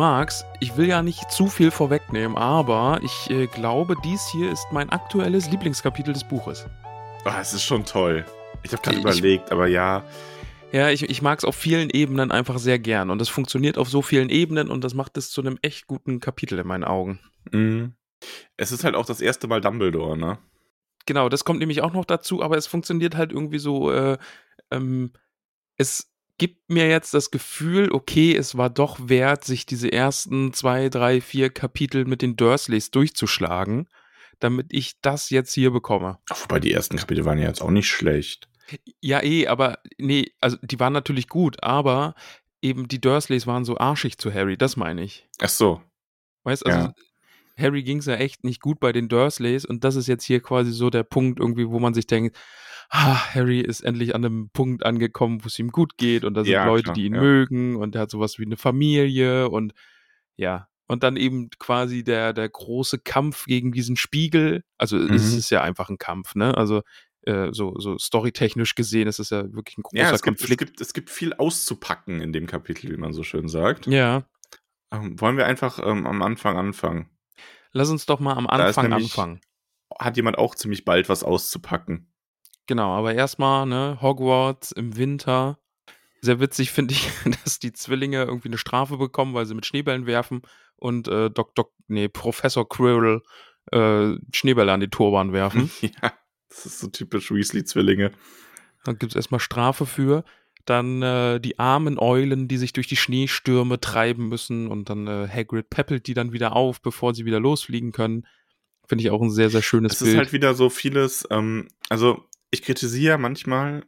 Max, ich will ja nicht zu viel vorwegnehmen, aber ich äh, glaube, dies hier ist mein aktuelles Lieblingskapitel des Buches. Ah, es ist schon toll. Ich habe gerade Ich- überlegt, aber ja. Ja, ich, ich mag es auf vielen Ebenen einfach sehr gern und es funktioniert auf so vielen Ebenen und das macht es zu einem echt guten Kapitel in meinen Augen. Mhm. Es ist halt auch das erste Mal Dumbledore, ne? Genau, das kommt nämlich auch noch dazu, aber es funktioniert halt irgendwie so, äh, ähm, es gibt mir jetzt das Gefühl, okay, es war doch wert, sich diese ersten zwei, drei, vier Kapitel mit den Dursleys durchzuschlagen, damit ich das jetzt hier bekomme. Wobei die ersten Kapitel waren ja jetzt auch nicht schlecht. Ja, eh, aber nee, also die waren natürlich gut, aber eben die Dursleys waren so arschig zu Harry, das meine ich. Ach so. Weißt also Ja. Harry ging es ja echt nicht gut bei den Dursleys und das ist jetzt hier quasi so der Punkt irgendwie, wo man sich denkt, ah, Harry ist endlich an einem Punkt angekommen, wo es ihm gut geht und da sind Ja, Leute, klar, die ihn ja. mögen und er hat sowas wie eine Familie und ja. Und dann eben quasi der, der große Kampf gegen diesen Spiegel. Also es Mhm. ist ja einfach ein Kampf, ne? Also äh, so, so storytechnisch gesehen ist es ja wirklich ein großer Ja, es gibt, es, Konflikt. gibt, es gibt viel auszupacken in dem Kapitel, wie man so schön sagt. Ja, Ähm, wollen wir einfach ähm, am Anfang anfangen? lass uns doch mal am Anfang nämlich- anfangen. Hat jemand auch ziemlich bald was auszupacken? Genau, aber erstmal, ne, Hogwarts im Winter. Sehr witzig finde ich, dass die Zwillinge irgendwie eine Strafe bekommen, weil sie mit Schneebällen werfen und äh, Doc, Doc, nee, Professor Quirrell äh, Schneebälle an die Turban werfen. ja, das ist so typisch Weasley-Zwillinge. Dann gibt es erstmal Strafe für. Dann äh, die armen Eulen, die sich durch die Schneestürme treiben müssen und dann äh, Hagrid peppelt die dann wieder auf, bevor sie wieder losfliegen können. Finde ich auch ein sehr, sehr schönes Es Bild. ist halt wieder so vieles, ähm, also ich kritisiere manchmal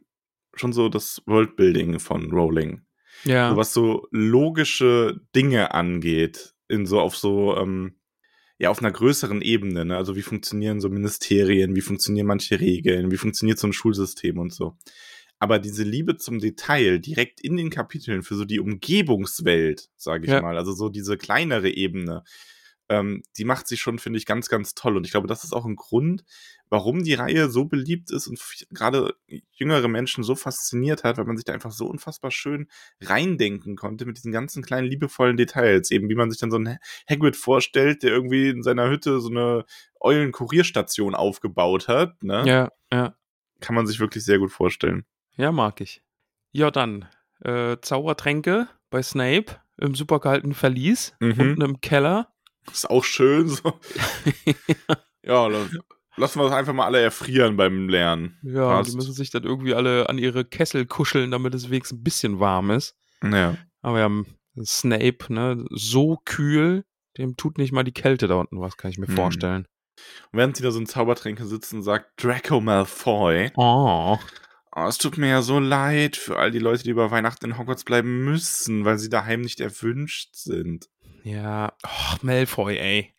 schon so das Worldbuilding von Rowling. ja. So was so logische Dinge angeht, in so auf so, ähm, ja, auf einer größeren Ebene, ne? Also wie funktionieren so Ministerien, wie funktionieren manche Regeln, wie funktioniert so ein Schulsystem und so. Aber diese Liebe zum Detail direkt in den Kapiteln für so die Umgebungswelt, sage ich Ja. mal, also so diese kleinere Ebene, ähm, die macht sich schon, finde ich, ganz, ganz toll. Und ich glaube, das ist auch ein Grund, warum die Reihe so beliebt ist und gerade jüngere Menschen so fasziniert hat, weil man sich da einfach so unfassbar schön reindenken konnte mit diesen ganzen kleinen liebevollen Details. Eben wie man sich dann so einen Hagrid vorstellt, der irgendwie in seiner Hütte so eine Eulen-Kurierstation aufgebaut hat. Ne? ja, ja. Kann man sich wirklich sehr gut vorstellen. Ja, mag ich. Ja, dann. Äh, Zaubertränke bei Snape im super kalten Verlies, Mhm. unten im Keller. Ist auch schön so. ja, dann lassen wir das einfach mal alle erfrieren beim Lernen. Ja, Passt. die müssen sich dann irgendwie alle an ihre Kessel kuscheln, damit es wenigstens ein bisschen warm ist. Ja. Aber ja, Snape, ne, so kühl, dem tut nicht mal die Kälte da unten was, kann ich mir Mhm. vorstellen. Und während sie da so ein Zaubertränke sitzen, sagt Draco Malfoy, Oh. oh, es tut mir ja so leid für all die Leute, die über Weihnachten in Hogwarts bleiben müssen, weil sie daheim nicht erwünscht sind. Ja, oh, Malfoy, ey.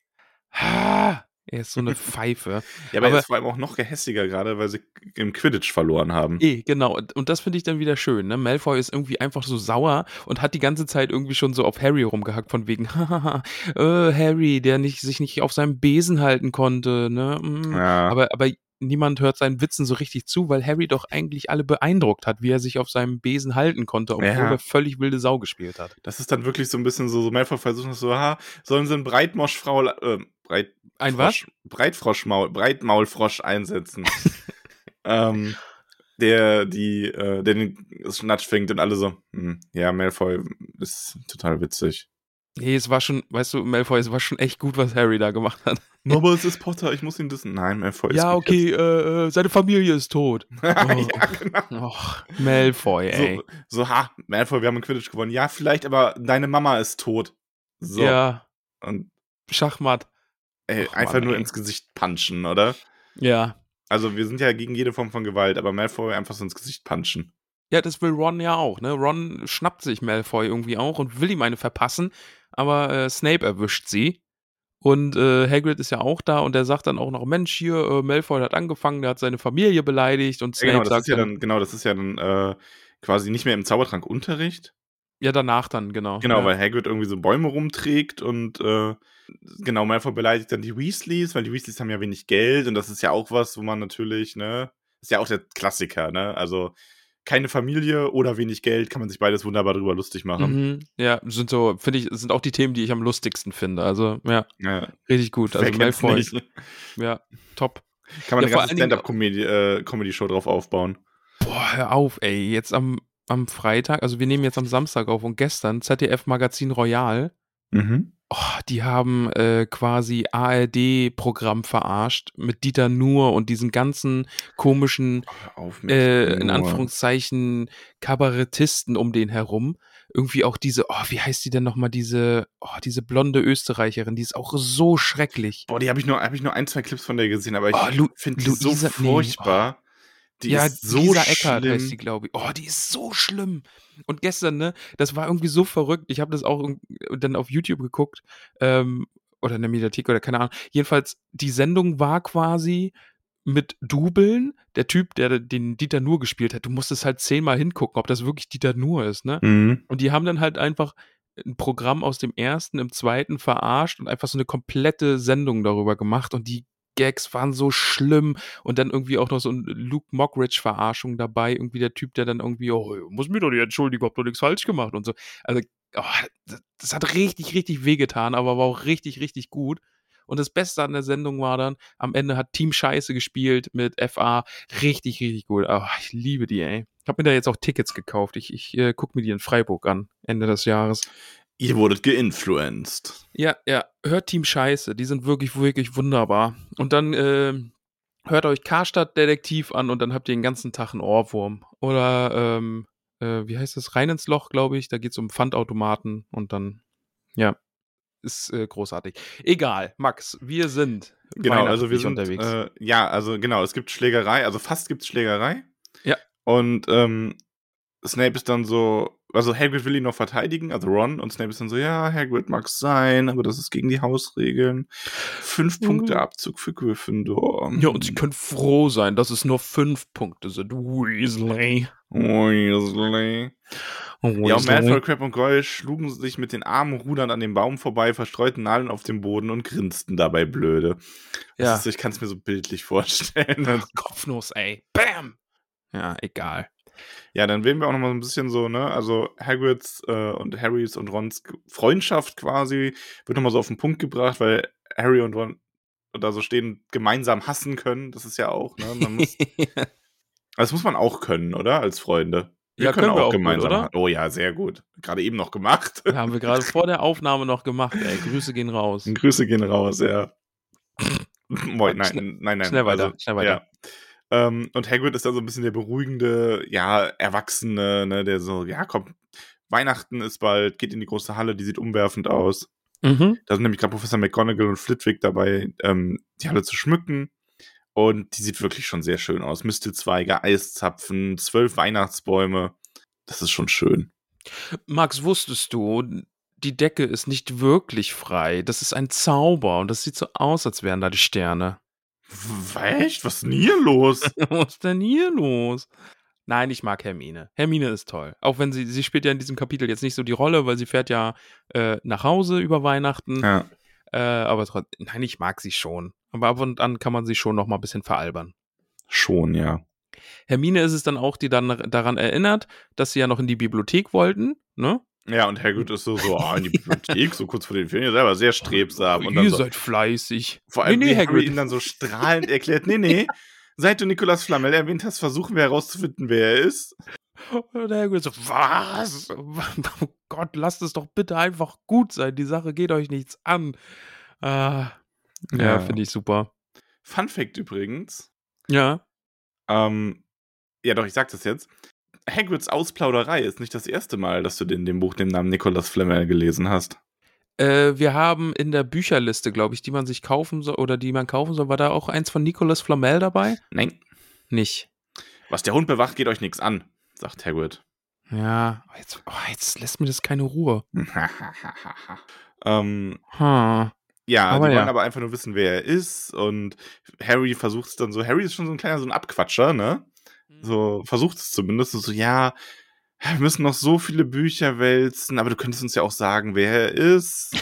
Ha, er ist so eine Pfeife. Ja, aber, Aber- er ist vor allem auch noch gehässiger gerade, weil sie im Quidditch verloren haben. Eh, genau. Und das finde ich dann wieder schön. Ne? Malfoy ist irgendwie einfach so sauer und hat die ganze Zeit irgendwie schon so auf Harry rumgehackt von wegen, hahaha, äh, Harry, der nicht, sich nicht auf seinem Besen halten konnte. Ne? Mm. Ja. Aber, aber niemand hört seinen Witzen so richtig zu, weil Harry doch eigentlich alle beeindruckt hat, wie er sich auf seinem Besen halten konnte, obwohl Ja. er völlig wilde Sau gespielt hat. Das ist dann wirklich so ein bisschen so, so Malfoy versucht das so, ha, sollen sie einen Breitmoschfrau, äh, Breit, Ein Frosch, Breitfroschmaul, Breitmaulfrosch einsetzen. ähm, der die, äh, der den Schnatsch fängt und alle so, hm, ja, Malfoy ist total witzig. Nee, es war schon, weißt du, Malfoy, es war schon echt gut, was Harry da gemacht hat. Aber es ist Potter, ich muss ihn wissen. Nein, Malfoy ist ja, okay, äh, äh, seine Familie ist tot. Oh. ja, genau. Och, Malfoy, ey. So, so, ha, Malfoy, wir haben einen Quidditch gewonnen. Ja, vielleicht, aber deine Mama ist tot. So. Ja, Und Schachmatt. ey, Och, einfach Mann, nur ey. ins Gesicht punchen, oder? Ja. Also, wir sind ja gegen jede Form von Gewalt, aber Malfoy einfach so ins Gesicht punchen. Ja, das will Ron ja auch, ne? Ron schnappt sich Malfoy irgendwie auch und will ihm eine verpassen, aber äh, Snape erwischt sie. Und äh, Hagrid ist ja auch da und der sagt dann auch noch, Mensch, hier, äh, Malfoy hat angefangen, der hat seine Familie beleidigt und Ja, Snape genau, das sagt ist ja dann, genau, das ist ja dann äh, quasi nicht mehr im Zaubertrank Unterricht. ja, danach dann, genau. Genau, ja. weil Hagrid irgendwie so Bäume rumträgt und äh, genau, Malfoy beleidigt dann die Weasleys, weil die Weasleys haben ja wenig Geld und das ist ja auch was, wo man natürlich, ne, ist ja auch der Klassiker, ne, also keine Familie oder wenig Geld, kann man sich beides wunderbar drüber lustig machen. Mhm. Ja, sind so, finde ich, sind auch die Themen, die ich am lustigsten finde. Also, ja, Ja, richtig gut. Also Malfoy, nicht? ja, top. Kann man Ja, eine ganze Stand-Up-Comedy-Show äh, drauf aufbauen. Boah, hör auf, ey. Jetzt am, am Freitag, also wir nehmen jetzt am Samstag auf und gestern ZDF Magazin Royal. Mhm. Oh, die haben äh, quasi ARD-Programm verarscht mit Dieter Nuhr und diesen ganzen komischen, mit äh, in. Anführungszeichen, Kabarettisten um den herum. Irgendwie auch diese, oh, wie heißt die denn nochmal, diese, oh, diese blonde Österreicherin, die ist auch so schrecklich. Boah, die habe ich, nur- hab ich nur ein, zwei Clips von der gesehen, aber ich Oh, finde die so Luisa- nee, furchtbar. Die ja, ist so Lisa Eckert heißt die, glaube ich. Oh, die ist so schlimm. Und gestern, ne, das war irgendwie so verrückt. Ich habe das auch irg- dann auf YouTube geguckt ähm, oder in der Mediathek oder keine Ahnung. Jedenfalls, die Sendung war quasi mit Dubeln. Der Typ, der den Dieter Nuhr gespielt hat, du musstest halt zehnmal hingucken, ob das wirklich Dieter Nuhr ist, ne? Mhm. Und die haben dann halt einfach ein Programm aus dem ersten, im zweiten verarscht und einfach so eine komplette Sendung darüber gemacht und die Gags waren so schlimm und dann irgendwie auch noch so ein Luke Mockridge-Verarschung dabei, irgendwie der Typ, der dann irgendwie, oh, muss mir doch nicht entschuldigen, hab doch nichts falsch gemacht und so. Also, oh, das, hat richtig, richtig wehgetan, aber war auch richtig, richtig gut. Und das Beste an der Sendung war dann, am Ende hat Team Scheiße gespielt mit FA. Richtig, richtig gut. Oh, ich liebe die, ey. Ich habe mir da jetzt auch Tickets gekauft. Ich, ich äh, gucke mir die in Freiburg an, Ende des Jahres. Ihr wurdet geinfluenced. Ja, ja, hört Team Scheiße. Die sind wirklich, wirklich wunderbar. Und dann äh, hört euch Karstadt Detektiv an und dann habt ihr den ganzen Tag einen Ohrwurm. Oder, ähm, äh, wie heißt das? Rein ins Loch, glaube ich. Da geht's um Pfandautomaten und dann, ja, ist äh, großartig. Egal, Max, wir sind Genau, also wir sind unterwegs. Äh, ja, also genau, es gibt Schlägerei, also fast gibt es Schlägerei. Ja. Und ähm, Snape ist dann so, also Hagrid will ihn noch verteidigen, also Ron, und Snape ist dann so, ja, Hagrid mag sein, aber das ist gegen die Hausregeln. Fünf Mhm. Punkte Abzug für Gryffindor. ja, und sie können froh sein, dass es nur fünf Punkte sind. Weasley. Weasley. Ja, und Malfoy, Crab und Goyle schlugen sich mit den Armen rudernd an dem Baum vorbei, verstreuten Nadeln auf dem Boden und grinsten dabei blöde. Ja. ist, ich kann es mir so bildlich vorstellen. Kopfnuss, ey. Bam! Ja, egal. Ja, dann wählen wir auch noch mal so ein bisschen so, ne, also Hagrids äh, und Harrys und Rons Freundschaft quasi wird noch mal so auf den Punkt gebracht, weil Harry und Ron da so stehen, gemeinsam hassen können. Das ist ja auch, ne, man muss, das muss man auch können, oder? Als Freunde. Ja, können wir auch gut, gemeinsam oder? ha- Oh ja, sehr gut. Gerade eben noch gemacht. haben wir gerade vor der Aufnahme noch gemacht, ey. Grüße gehen raus. Grüße gehen raus, ja. Moin, nein, nein, nein. schnell weiter, also, schnell weiter. Ja. Ähm, und Hagrid ist dann so ein bisschen der beruhigende, ja, Erwachsene, ne, der so, ja, komm, Weihnachten ist bald, geht in die große Halle, die sieht umwerfend aus. Mhm. Da sind nämlich gerade Professor McGonagall und Flitwick dabei, ähm, die Halle zu schmücken. Und die sieht wirklich schon sehr schön aus. Mistelzweige, Eiszapfen, zwölf Weihnachtsbäume. Das ist schon schön. Max, wusstest du, die Decke ist nicht wirklich frei. Das ist ein Zauber und das sieht so aus, als wären da die Sterne. Echt? Was ist denn hier los? Was ist denn hier los? Nein, ich mag Hermine. Hermine ist toll. Auch wenn sie, sie spielt ja in diesem Kapitel jetzt nicht so die Rolle, weil sie fährt ja äh, nach Hause über Weihnachten. ja. Äh, aber trotzdem, nein, ich mag sie schon. Aber ab und an kann man sie schon noch mal ein bisschen veralbern. Schon, ja. Hermine ist es dann auch, die dann daran erinnert, dass sie ja noch in die Bibliothek wollten, ne? Ja, und Hagrid ist so, so ah, in die Bibliothek, so kurz vor den Ferien, selber sehr strebsam. Und Ihr so, seid fleißig. vor allem, nee, nee, Hagrid. ihn dann so strahlend erklärt, nee, nee, seit du Nikolas Flamel erwähnt hast, versuchen wir herauszufinden, wer er ist. Und Hagrid so, was? Oh Gott, lasst es doch bitte einfach gut sein. Die Sache geht euch nichts an. Ah, ja, Ja. finde ich super. Fun Fact übrigens. Ja. Ähm, ja, doch, ich sag das jetzt. Hagrids Ausplauderei ist nicht das erste Mal, dass du in dem Buch den Namen Nicholas Flamel gelesen hast. Äh, wir haben in der Bücherliste, glaube ich, die man sich kaufen soll oder die man kaufen soll, war da auch eins von Nicolas Flamel dabei? Nein. Nicht. Was der Hund bewacht, geht euch nichts an, sagt Hagrid. Ja, jetzt, oh, jetzt lässt mir das keine Ruhe. ähm, Hm. ja, Aber die wollen ja. aber einfach nur wissen, wer er ist. Und Harry versucht es dann so. Harry ist schon so ein kleiner, so ein Abquatscher, ne? So versucht es zumindest. So, ja, wir müssen noch so viele Bücher wälzen, aber du könntest uns ja auch sagen, wer er ist.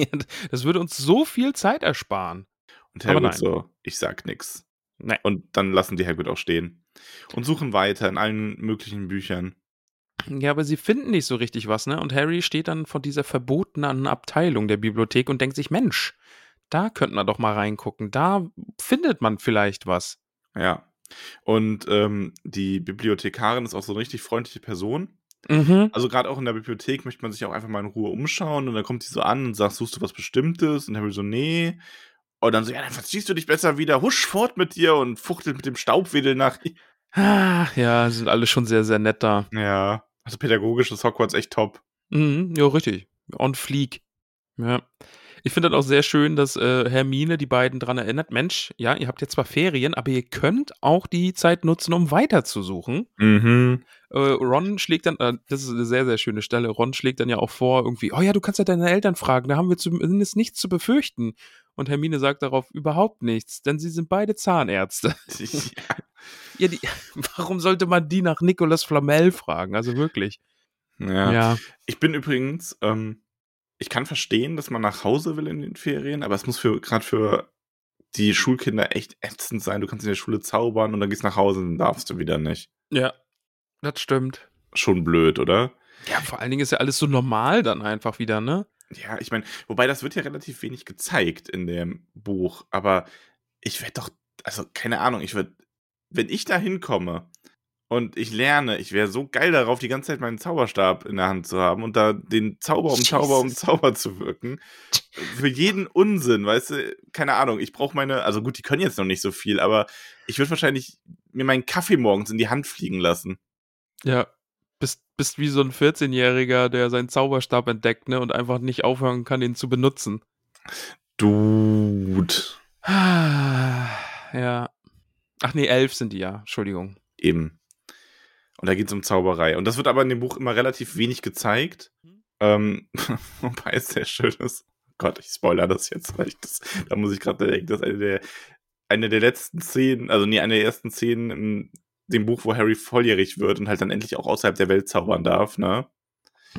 das würde uns so viel Zeit ersparen. Und nein. so, ich sag nix. Nein. Und dann lassen die Hagrid auch stehen. Und suchen weiter in allen möglichen Büchern. Ja, aber sie finden nicht so richtig was, ne? Und Harry steht dann vor dieser verbotenen Abteilung der Bibliothek und denkt sich, Mensch, da könnte man doch mal reingucken. Da findet man vielleicht was. Ja. Und ähm, die Bibliothekarin ist auch so eine richtig freundliche Person. Mhm. Also gerade auch in der Bibliothek möchte man sich auch einfach mal in Ruhe umschauen und dann kommt sie so an und sagt, suchst du was Bestimmtes? Und Harry so, nee. Und dann so, ja, dann verziehst du dich besser wieder, husch fort mit dir und fuchtelt mit dem Staubwedel nach. Ja, sind alle schon sehr, sehr nett da. Ja, also pädagogisch ist Hogwarts echt top. Mhm, ja, richtig. On fleek. Ja. Ich finde das auch sehr schön, dass äh, Hermine die beiden dran erinnert. Mensch, ja, ihr habt jetzt zwar Ferien, aber ihr könnt auch die Zeit nutzen, um weiterzusuchen. Mhm. Äh, Ron schlägt dann, äh, das ist eine sehr, sehr schöne Stelle, Ron schlägt dann ja auch vor, irgendwie, oh ja, du kannst ja deine Eltern fragen, da haben wir zumindest nichts zu befürchten. Und Hermine sagt darauf überhaupt nichts, denn sie sind beide Zahnärzte. ja. ja, die, warum sollte man die nach Nicolas Flamel fragen? Also wirklich. ja. Ja. Ich bin übrigens, ähm, ich kann verstehen, dass man nach Hause will in den Ferien, aber es muss für gerade für die Schulkinder echt ätzend sein. Du kannst in der Schule zaubern und dann gehst nach Hause und dann darfst du wieder nicht. Ja. Das stimmt. Schon blöd, oder? Ja, vor allen Dingen ist ja alles so normal dann einfach wieder, ne? Ja, ich meine, wobei das wird ja relativ wenig gezeigt in dem Buch, aber ich werde doch, also keine Ahnung, ich würde, wenn ich da hinkomme und ich lerne, ich wäre so geil darauf, die ganze Zeit meinen Zauberstab in der Hand zu haben und da den Zauber um Zauber um Jesus. Zauber zu wirken. Für jeden Unsinn, weißt du, keine Ahnung, ich brauche meine, also gut, die können jetzt noch nicht so viel, aber ich würde wahrscheinlich mir meinen Kaffee morgens in die Hand fliegen lassen. Ja. Bist, bist wie so ein 14-Jähriger, der seinen Zauberstab entdeckt, ne? Und einfach nicht aufhören kann, ihn zu benutzen. Dude. Ja. Ach nee, elf sind die ja. Entschuldigung. Eben. Und da geht es um Zauberei. Und das wird aber in dem Buch immer relativ wenig gezeigt. Ähm, wobei es sehr schön ist. Gott, ich spoiler das jetzt, weil ich das, da muss ich gerade denken, das ist eine der, eine der letzten Szenen, also nee, eine der ersten Szenen in dem Buch, wo Harry volljährig wird und halt dann endlich auch außerhalb der Welt zaubern darf, ne?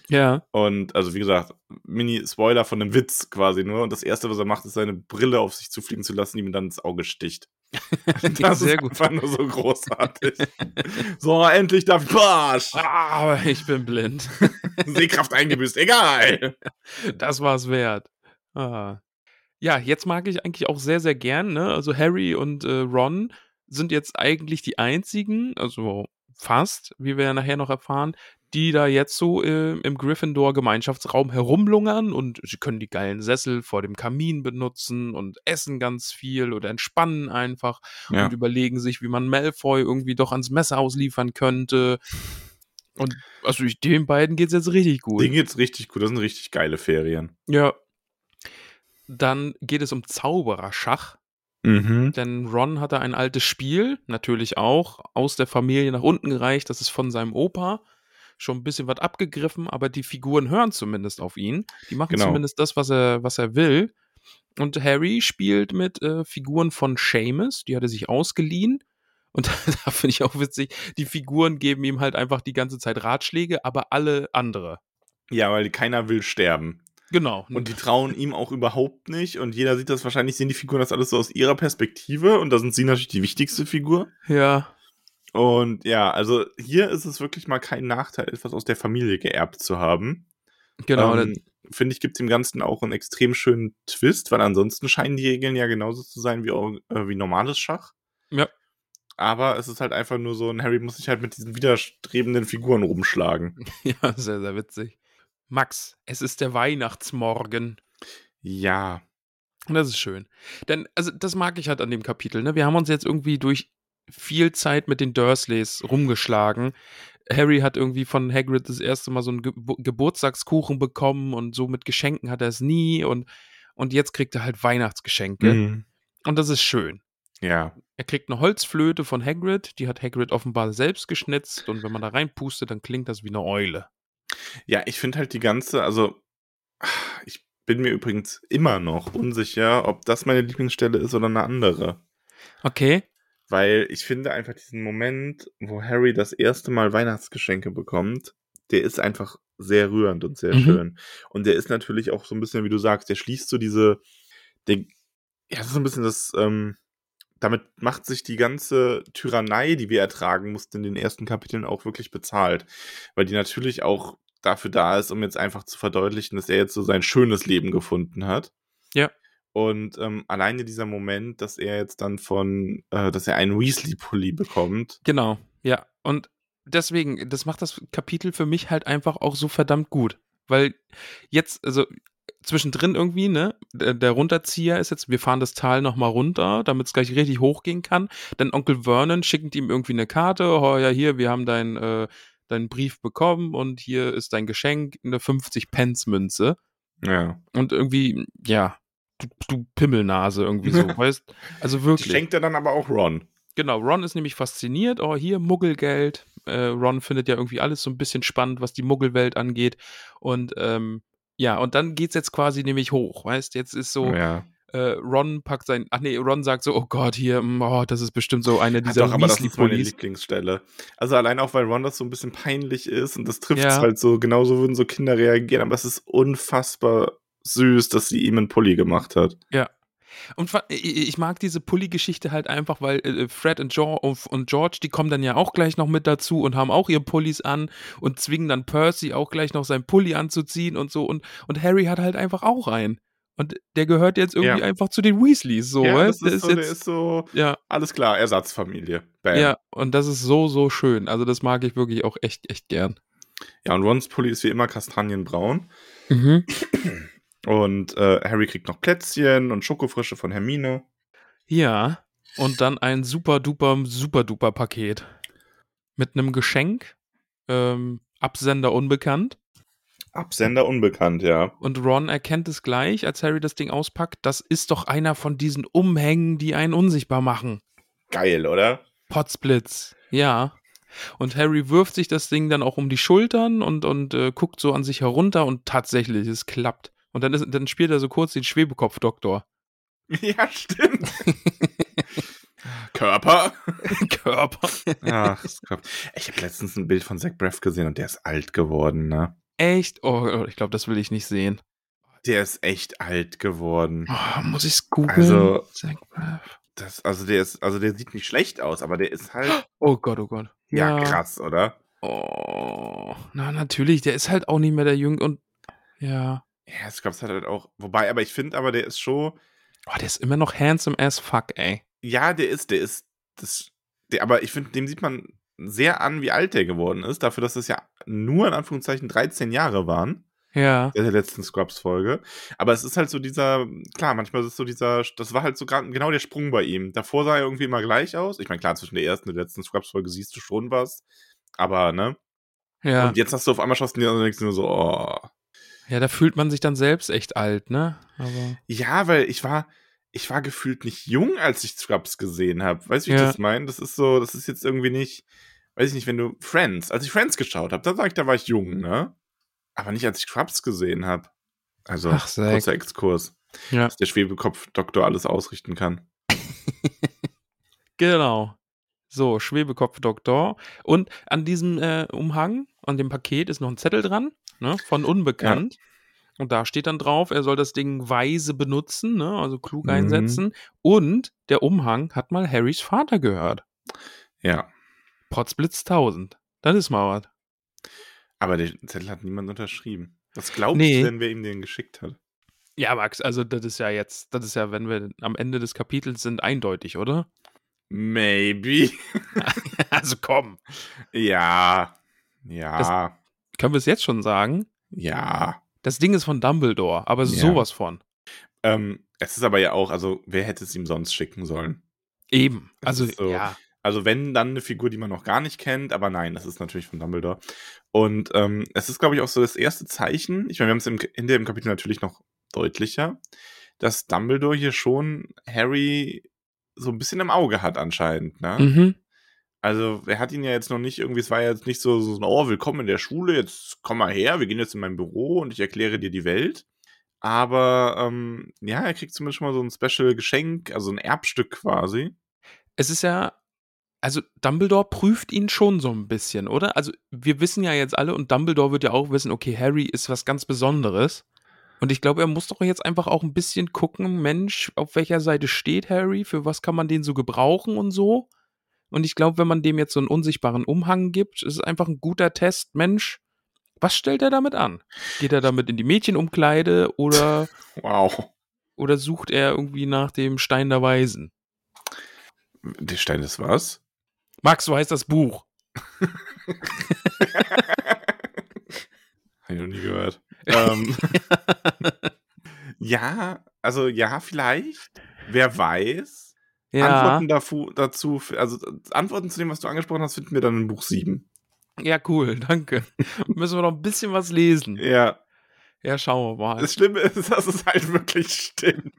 Ja. Und also wie gesagt, Mini-Spoiler von einem Witz quasi nur. Und das erste, was er macht, ist seine Brille auf sich zufliegen zu lassen, die ihm dann ins Auge sticht. Das sehr ist gut. einfach nur so großartig. so, endlich darf ich. Barsch! Ah, aber ich bin blind. Sehkraft eingebüßt, egal. Das war's wert. Ah. Ja, jetzt mag ich eigentlich auch sehr, sehr gern, ne? Also Harry und äh, Ron sind jetzt eigentlich die einzigen, also fast, wie wir ja nachher noch erfahren, die da jetzt so äh, im Gryffindor-Gemeinschaftsraum herumlungern und sie können die geilen Sessel vor dem Kamin benutzen und essen ganz viel oder entspannen einfach Ja. und überlegen sich, wie man Malfoy irgendwie doch ans Messer ausliefern könnte. Und also ich, den beiden geht's jetzt richtig gut. Ding geht's richtig gut. Das sind richtig geile Ferien. Ja. Dann geht es um Zaubererschach, Mhm. denn Ron hatte ein altes Spiel, natürlich auch, aus der Familie nach unten gereicht, das ist von seinem Opa. Schon ein bisschen was abgegriffen, aber die Figuren hören zumindest auf ihn. Die machen Genau. zumindest das, was er, was er will. Und Harry spielt mit äh, Figuren von Seamus, die hat er sich ausgeliehen. Und da finde ich auch witzig, die Figuren geben ihm halt einfach die ganze Zeit Ratschläge, aber alle andere. Ja, weil keiner will sterben. Genau. Und die trauen ihm auch überhaupt nicht. Und jeder sieht das wahrscheinlich, sehen die Figuren das alles so aus ihrer Perspektive. Und da sind sie natürlich die wichtigste Figur. ja. Und ja, also hier ist es wirklich mal kein Nachteil, etwas aus der Familie geerbt zu haben. Genau. ähm, Finde ich, gibt dem Ganzen auch einen extrem schönen Twist, weil ansonsten scheinen die Regeln ja genauso zu sein wie, äh, wie normales Schach. Ja. Aber es ist halt einfach nur so, ein Harry muss sich halt mit diesen widerstrebenden Figuren rumschlagen. Ja, sehr, sehr witzig. Max, es ist der Weihnachtsmorgen. Ja. Und das ist schön. Denn, also, das mag ich halt an dem Kapitel, ne? Wir haben uns jetzt irgendwie durch viel Zeit mit den Dursleys rumgeschlagen. Harry hat irgendwie von Hagrid das erste Mal so einen Ge Geburtstagskuchen bekommen und so mit Geschenken hat er es nie und, und jetzt kriegt er halt Weihnachtsgeschenke. Mhm. Und das ist schön. Ja. Er kriegt eine Holzflöte von Hagrid, die hat Hagrid offenbar selbst geschnitzt und wenn man da reinpustet, dann klingt das wie eine Eule. Ja, ich finde halt die ganze, also ich bin mir übrigens immer noch unsicher, ob das meine Lieblingsstelle ist oder eine andere. Okay. Weil ich finde einfach diesen Moment, wo Harry das erste Mal Weihnachtsgeschenke bekommt, der ist einfach sehr rührend und sehr Mhm. schön. Und der ist natürlich auch so ein bisschen, wie du sagst, der schließt so diese, der, ja, das ist so ein bisschen das, ähm, damit macht sich die ganze Tyrannei, die wir ertragen mussten in den ersten Kapiteln, auch wirklich bezahlt. Weil die natürlich auch dafür da ist, um jetzt einfach zu verdeutlichen, dass er jetzt so sein schönes Leben gefunden hat. Ja. Und ähm, alleine dieser Moment, dass er jetzt dann von, äh, dass er einen Weasley-Pulli bekommt. Genau, ja. Und deswegen, das macht das Kapitel für mich halt einfach auch so verdammt gut. Weil jetzt, also zwischendrin irgendwie, ne, der, der Runterzieher ist jetzt, wir fahren das Tal nochmal runter, damit es gleich richtig hochgehen kann. Dann Onkel Vernon schickt ihm irgendwie eine Karte, oh ja, hier, wir haben deinen äh, deinen Brief bekommen und hier ist dein Geschenk, eine 50-Pence-Münze. Ja. Und irgendwie, ja, du, du Pimmelnase irgendwie so, weißt Also Die wirklich. schenkt er dann aber auch Ron. Genau, Ron ist nämlich fasziniert. Oh, hier Muggelgeld. Äh, Ron findet ja irgendwie alles so ein bisschen spannend, was die Muggelwelt angeht. Und ähm, ja, und dann geht's jetzt quasi nämlich hoch, weißt? Jetzt ist so, Ja. äh, Ron packt sein, ach nee, Ron sagt so, oh Gott, hier, mm, oh, das ist bestimmt so eine dieser doch, aber das ist meine. Lieblingsstelle. Also allein auch, weil Ron das so ein bisschen peinlich ist und das trifft es Ja. halt so, genauso würden so Kinder reagieren, aber es ist unfassbar süß, dass sie ihm einen Pulli gemacht hat. Und fa- ich mag diese Pulli-Geschichte halt einfach, weil äh, Fred und, und George, die kommen dann ja auch gleich noch mit dazu und haben auch ihre Pullis an und zwingen dann Percy auch gleich noch seinen Pulli anzuziehen und so. Und, und Harry hat halt einfach auch einen. Und der gehört jetzt irgendwie Ja. einfach zu den Weasleys, so, ja, weißt das Der ist so, der ist so, ja, alles klar, Ersatzfamilie. Bam. ja, und das ist so, so schön. Also, das mag ich wirklich auch echt, echt gern. ja, und Rons Pulli ist wie immer kastanienbraun. Mhm. Und äh, Harry kriegt noch Plätzchen und Schokofrische von Hermine. Ja, und dann ein super duper, super duper Paket. Mit einem Geschenk, ähm, Absender unbekannt. Absender unbekannt, ja. Und Ron erkennt es gleich, als Harry das Ding auspackt. Das ist doch einer von diesen Umhängen, die einen unsichtbar machen. Geil, oder? Potzblitz. Ja. Und Harry wirft sich das Ding dann auch um die Schultern und, und äh, guckt so an sich herunter und tatsächlich, es klappt. Und dann, ist, dann spielt er so kurz den Schwebekopf-Doktor. Ja, stimmt. Körper. Körper. Ach. Ich habe letztens ein Bild von Zach Braff gesehen und der ist alt geworden, ne? Echt? Oh, oh, ich glaube, das will ich nicht sehen. Der ist echt alt geworden. Oh, muss ich es googeln? Also- Zach Braff. Das, also der ist, also der sieht nicht schlecht aus, aber der ist halt Oh Gott, oh Gott. ja, krass, oder? Oh, na natürlich, der ist halt auch nicht mehr der Jüng und ja. Ja, es hat halt auch. Wobei, aber ich finde, aber der ist schon. Oh, der ist immer noch handsome as fuck, ey. Ja, der ist, der ist. Das, der, aber ich finde, dem sieht man sehr an, wie alt der geworden ist, dafür, dass es ja nur in Anführungszeichen 13 Jahre waren. Ja. der letzten Scrubs-Folge. Aber es ist halt so dieser, klar, manchmal ist es so dieser, das war halt so grad, genau der Sprung bei ihm. Davor sah er irgendwie immer gleich aus. Ich meine, klar, zwischen der ersten und der letzten Scrubs-Folge siehst du schon was. Aber, ne? Ja. Und jetzt hast du auf einmal dir an und denkst nur so, oh. Ja, da fühlt man sich dann selbst echt alt, ne? Aber. Ja, weil ich war, ich war gefühlt nicht jung, als ich Scrubs gesehen habe. Weißt du, wie ich Ja. das meine? Das ist so, das ist jetzt irgendwie nicht, weiß ich nicht, wenn du Friends, als ich Friends geschaut habe, da sag ich, da war ich jung, ne? Aber nicht, als ich Scrubs gesehen habe. Also, Ach, kurzer Exkurs. Ja. dass der Schwebekopf-Doktor alles ausrichten kann. Genau. So, Schwebekopf-Doktor. Und an diesem äh, Umhang, an dem Paket ist noch ein Zettel dran, ne? Von Unbekannt. Und da steht dann drauf, er soll das Ding weise benutzen, ne? Also klug Mhm. einsetzen. Und der Umhang hat mal Harrys Vater gehört. Ja. Potzblitz 1000. Das ist mal was. Aber den Zettel hat niemand unterschrieben. Was glaubst Nee. du denn, wer ihm den geschickt hat? Ja, Max, also das ist ja jetzt, das ist ja, wenn wir am Ende des Kapitels sind, eindeutig, oder? Maybe. also komm. Ja. Ja. Können wir es jetzt schon sagen? ja. Das Ding ist von Dumbledore, aber Ja. sowas von. Ähm, es ist aber ja auch, also wer hätte es ihm sonst schicken sollen? Eben. Das Also, so. ja. Also wenn, dann eine Figur, die man noch gar nicht kennt, aber nein, das ist natürlich von Dumbledore. Und ähm, es ist, glaube ich, auch so das erste Zeichen, ich meine, wir haben es im, in dem Kapitel natürlich noch deutlicher, dass Dumbledore hier schon Harry so ein bisschen im Auge hat anscheinend, ne? Mhm. Also, er hat ihn ja jetzt noch nicht irgendwie, es war ja jetzt nicht so, so, oh, willkommen in der Schule, jetzt komm mal her, wir gehen jetzt in mein Büro und ich erkläre dir die Welt. Aber, ähm, ja, er kriegt zumindest schon mal so ein Special-Geschenk, also ein Erbstück quasi. Es ist ja, also Dumbledore prüft ihn schon so ein bisschen, oder? Also wir wissen ja jetzt alle und Dumbledore wird ja auch wissen, okay, Harry ist was ganz Besonderes. Und ich glaube, er muss doch jetzt einfach auch ein bisschen gucken, Mensch, auf welcher Seite steht Harry, für was kann man den so gebrauchen und so. Und ich glaube, wenn man dem jetzt so einen unsichtbaren Umhang gibt, ist es einfach ein guter Test, Mensch, was stellt er damit an? Geht er damit in die Mädchenumkleide oder, Wow. oder sucht er irgendwie nach dem Stein der Weisen? Der Stein ist was? Max, so heißt das Buch. Habe ich noch nie gehört. ähm, ja, also ja, vielleicht. Wer weiß. Ja, Antworten dazu, dazu, also Antworten zu dem, was du angesprochen hast, finden wir dann in Buch 7. ja, cool, danke. Müssen wir noch ein bisschen was lesen. Ja. Ja, schauen wir mal. Das Schlimme ist, dass es halt wirklich stimmt.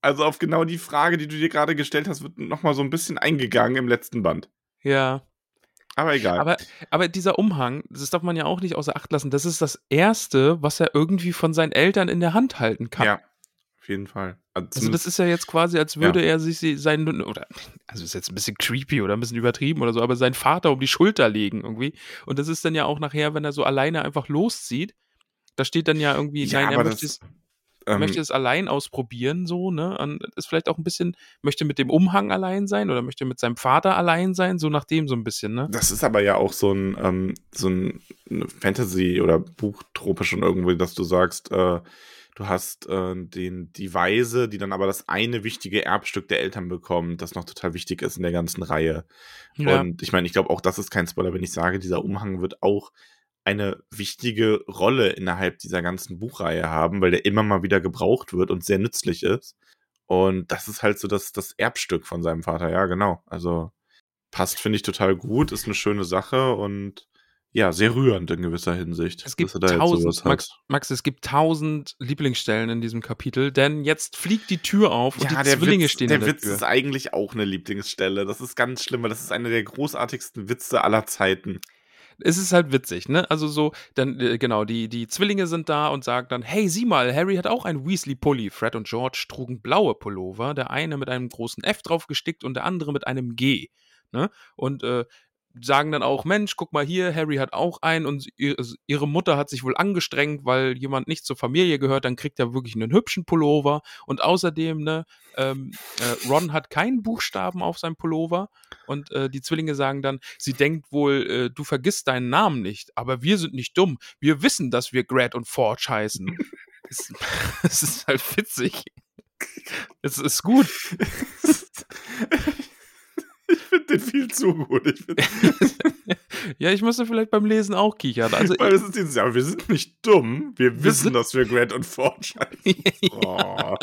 Also auf genau die Frage, die du dir gerade gestellt hast, wird nochmal so ein bisschen eingegangen im letzten Band. Ja, Aber egal. aber, aber dieser Umhang, das darf man ja auch nicht außer Acht lassen, das ist das Erste, was er irgendwie von seinen Eltern in der Hand halten kann. ja, jeden Fall. Also das ist ja jetzt quasi, als würde er sich seinen, oder, also ist jetzt ein bisschen creepy oder ein bisschen übertrieben oder so, aber seinen Vater um die Schulter legen irgendwie. Und das ist dann ja auch nachher, wenn er so alleine einfach loszieht, da steht dann ja irgendwie, Ja, nein, er möchte das- es, ähm, möchte es allein ausprobieren, so, ne? Und ist vielleicht auch ein bisschen, möchte mit dem Umhang allein sein oder möchte mit seinem Vater allein sein, so nach dem so ein bisschen, ne? Das ist aber ja auch so ein, ähm, so ein Fantasy- oder Buchtrope schon irgendwo, dass du sagst, äh, du hast äh, den, die Weise, die dann aber das eine wichtige Erbstück der Eltern bekommt, das noch total wichtig ist in der ganzen Reihe. Ja. Und ich meine, ich glaube auch, das ist kein Spoiler, wenn ich sage, dieser Umhang wird auch eine wichtige Rolle innerhalb dieser ganzen Buchreihe haben, weil der immer mal wieder gebraucht wird und sehr nützlich ist. Und das ist halt so das, das Erbstück von seinem Vater, ja, genau. Also passt, finde ich, total gut, ist eine schöne Sache und ja, sehr rührend in gewisser Hinsicht. Es gibt tausend. Max, Max, es gibt tausend Lieblingsstellen in diesem Kapitel, denn jetzt fliegt die Tür auf und Ja, die der Zwillinge Witz, stehen der in der Witz Tür. ist eigentlich auch eine Lieblingsstelle. Das ist ganz schlimm, weil das ist einer der großartigsten Witze aller Zeiten. es ist halt witzig, ne? Also so, dann, äh, genau, die, die Zwillinge sind da und sagen dann, hey, sieh mal, Harry hat auch einen Weasley-Pulli. Fred und George trugen blaue Pullover, der eine mit einem großen F drauf gestickt und der andere mit einem G, ne? Und, äh, sagen dann auch, Mensch, guck mal hier, Harry hat auch einen und ihr- ihre Mutter hat sich wohl angestrengt, weil jemand nicht zur Familie gehört, dann kriegt er wirklich einen hübschen Pullover und außerdem, ne, ähm, äh, Ron hat keinen Buchstaben auf seinem Pullover und äh, die Zwillinge sagen dann, sie denkt wohl, äh, du vergisst deinen Namen nicht, aber wir sind nicht dumm. Wir wissen, dass wir Grad und Forge heißen. es ist halt witzig. Es ist gut. finde den viel zu gut. Ich ja, ich müsste vielleicht beim Lesen auch kichern. Also, weil es ist dieses, aber wir sind nicht dumm. Wir, Wir wissen, dass wir Grant und Forge heißen. Oh.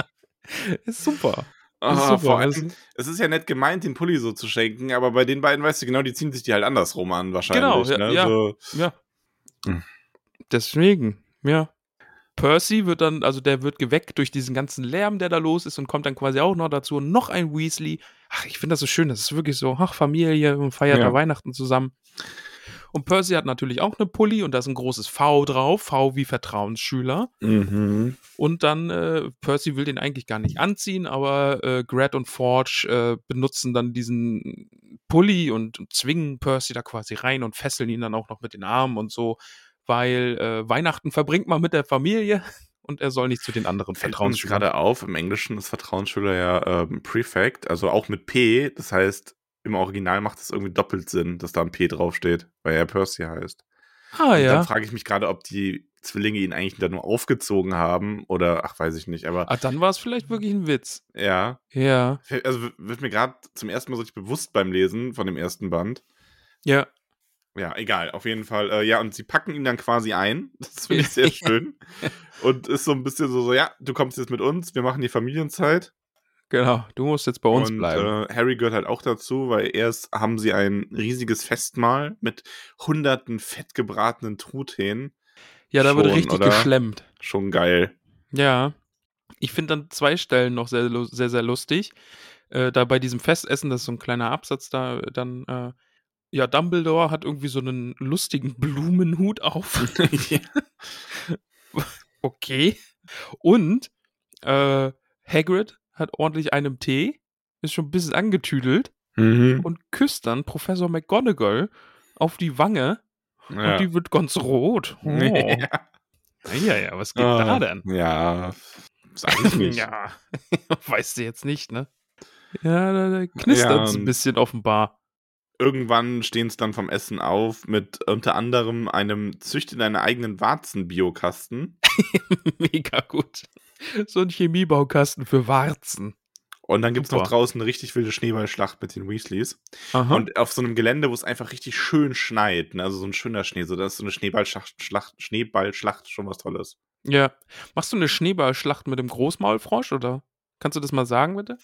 ist super. Ah, Ist super. vor allem, Also- es ist ja nett gemeint, den Pulli so zu schenken, aber bei den beiden weißt du genau, die ziehen sich die halt andersrum an, wahrscheinlich. Genau, ja, ne? ja. So, Ja. Hm. Deswegen, ja. Percy wird dann, also der wird geweckt durch diesen ganzen Lärm, der da los ist und kommt dann quasi auch noch dazu. Und noch ein Weasley. Ach, ich finde das so schön. Das ist wirklich so, ach, Familie und feiert Ja. da Weihnachten zusammen. Und Percy hat natürlich auch eine Pulli und da ist ein großes V drauf. V wie Vertrauensschüler. mhm. Und dann, äh, Percy will den eigentlich gar nicht anziehen, aber äh, Grad und Forge äh, benutzen dann diesen Pulli und zwingen Percy da quasi rein und fesseln ihn dann auch noch mit den Armen und so, weil äh, Weihnachten verbringt man mit der Familie und er soll nicht zu den anderen Vertrauensschülern. gerade auf, im Englischen ist Vertrauensschüler ja ähm, Prefect, also auch mit P. Das heißt, im Original macht es irgendwie doppelt Sinn, dass da ein P draufsteht, weil er Percy heißt. Ah Und ja. Dann frage ich mich gerade, ob die Zwillinge ihn eigentlich da nur aufgezogen haben oder ach, weiß ich nicht, aber Ah, dann war es vielleicht wirklich ein Witz. ja. Ja. Also wird mir gerade zum ersten Mal so richtig bewusst beim Lesen von dem ersten Band. Ja. Ja, egal, auf jeden Fall. Äh, ja, und sie packen ihn dann quasi ein. Das finde ich sehr schön. Und ist so ein bisschen so, so, ja, du kommst jetzt mit uns, wir machen die Familienzeit. Genau. Du musst jetzt bei uns und bleiben. Äh, Harry gehört halt auch dazu, weil erst haben sie ein riesiges Festmahl mit hunderten fettgebratenen Truthähnen. ja, da wurde richtig oder? geschlemmt. Schon geil. Ja. Ich finde dann zwei Stellen noch sehr, sehr, sehr lustig. Äh, da bei diesem Festessen, das ist so ein kleiner Absatz da, dann, äh, ja, Dumbledore hat irgendwie so einen lustigen Blumenhut auf. okay. Und äh, Hagrid hat ordentlich einen Tee, ist schon ein bisschen angetüdelt Mhm. und küsst dann Professor McGonagall auf die Wange ja. und die wird ganz rot. Oh. ja. ja, ja, was geht da Ah, denn? Ja, sag ich nicht. Ja, weißt du jetzt nicht, ne? Ja, da, da knistert es Ja, ein bisschen offenbar. Irgendwann stehen es dann vom Essen auf mit unter anderem einem Zücht in deiner eigenen Warzen-Biokasten. Mega gut. So ein Chemiebaukasten für Warzen. Und dann gibt es noch draußen eine richtig wilde Schneeballschlacht mit den Weasleys. Aha. Und auf so einem Gelände, wo es einfach richtig schön schneit, ne? also so ein schöner Schnee, so ist so eine Schneeballschlacht, Schlacht, Schneeballschlacht schon was Tolles. ja. Machst du eine Schneeballschlacht mit dem Großmaulfrosch oder? Kannst du das mal sagen, bitte?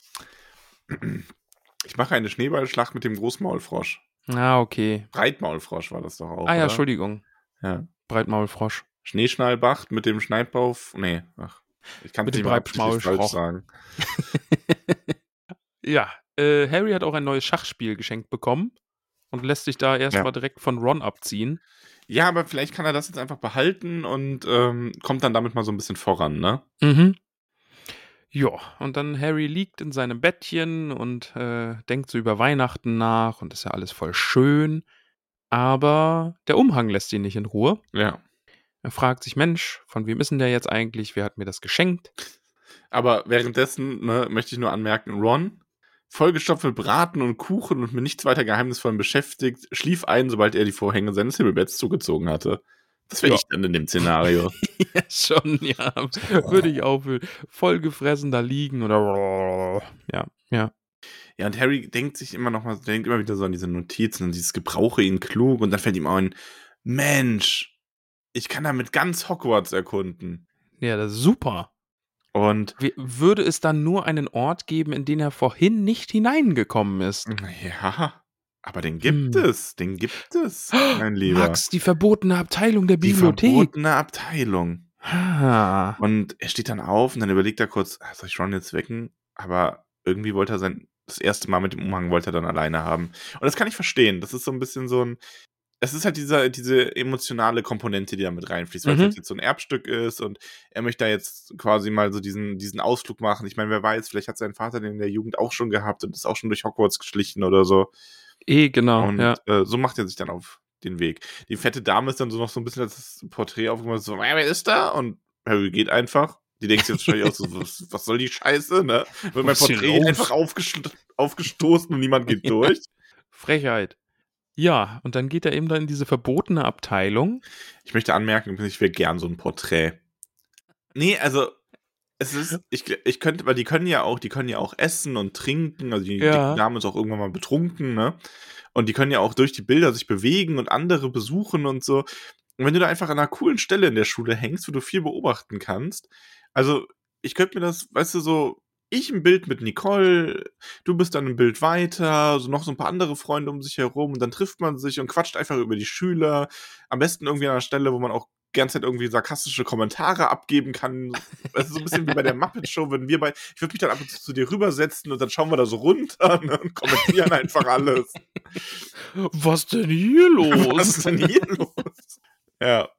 Ich mache eine Schneeballschlacht mit dem Großmaulfrosch. Ah, okay. Breitmaulfrosch war das doch auch. ah ja, oder? Entschuldigung. Ja. Breitmaulfrosch. Schneeschnallbacht mit dem Schneidbau. Nee, ach. Ich kann Mit dem Breitmaulfrosch. sagen. Ja, äh, Harry hat auch ein neues Schachspiel geschenkt bekommen und lässt sich da erstmal Ja. direkt von Ron abziehen. Ja, aber vielleicht kann er das jetzt einfach behalten und ähm, kommt dann damit mal so ein bisschen voran, ne? Mhm. Ja, und dann Harry liegt in seinem Bettchen und äh, denkt so über Weihnachten nach und ist ja alles voll schön. Aber der Umhang lässt ihn nicht in Ruhe. Ja. Er fragt sich, Mensch, von wem ist denn der jetzt eigentlich? Wer hat mir das geschenkt? Aber währenddessen ne, möchte ich nur anmerken, Ron, vollgestopft mit Braten und Kuchen und mit nichts weiter Geheimnisvollem beschäftigt, schlief ein, sobald er die Vorhänge seines Himmelbetts zugezogen hatte. Das wäre Ja. ich dann in dem Szenario. ja, schon, ja. Würde ich auch für voll gefressen da liegen oder. Ja, ja. ja, und Harry denkt sich immer noch mal, denkt immer wieder so an diese Notizen und dieses Gebrauche ihn klug und dann fällt ihm ein, Mensch, ich kann damit ganz Hogwarts erkunden. Ja, das ist super. Und Wie- Würde es dann nur einen Ort geben, in den er vorhin nicht hineingekommen ist? ja, aber den gibt Hm. es, den gibt es, mein Lieber. Max, die verbotene Abteilung der die Bibliothek. verbotene Abteilung. Ah. Und er steht dann auf und dann überlegt er kurz, ah, soll ich Ron jetzt wecken? Aber irgendwie wollte er sein, das erste Mal mit dem Umhang wollte er dann alleine haben. Und das kann ich verstehen. Das ist so ein bisschen so ein, es ist halt dieser, diese emotionale Komponente, die da mit reinfließt, weil Mhm. es jetzt so ein Erbstück ist und er möchte da jetzt quasi mal so diesen, diesen Ausflug machen. Ich meine, wer weiß, vielleicht hat sein Vater den in der Jugend auch schon gehabt und ist auch schon durch Hogwarts geschlichen oder so. Eh, genau. Und ja. äh, so macht er sich dann auf den Weg. Die fette Dame ist dann so noch so ein bisschen als Porträt aufgemacht, so, "Wer ist da? Und Harry geht einfach. Die denkt sich jetzt wahrscheinlich auch so, was, was soll die Scheiße, ne? Wird mein Porträt einfach aufgesto aufgestoßen und niemand geht durch. Frechheit. Ja, und dann geht er eben dann in diese verbotene Abteilung. Ich möchte anmerken, ich wäre gern so ein Porträt. Nee, also, es ist, ich, ich könnte, weil die können ja auch, die können ja auch essen und trinken, also die, Ja. die Dame ist auch irgendwann mal betrunken, ne? Und die können ja auch durch die Bilder sich bewegen und andere besuchen und so. Und wenn du da einfach an einer coolen Stelle in der Schule hängst, wo du viel beobachten kannst, also ich könnte mir das, weißt du, so, ich ein Bild mit Nicole, du bist dann ein Bild weiter, so noch so ein paar andere Freunde um sich herum und dann trifft man sich und quatscht einfach über die Schüler. Am besten irgendwie an einer Stelle, wo man auch ganz Zeit irgendwie sarkastische Kommentare abgeben kann. Also so ein bisschen wie bei der Muppet Show, wenn wir bei, ich würde mich dann ab und zu zu dir rübersetzen und dann schauen wir da so runter ne, und kommentieren einfach alles. Was denn hier los? Was ist denn hier los? Ja,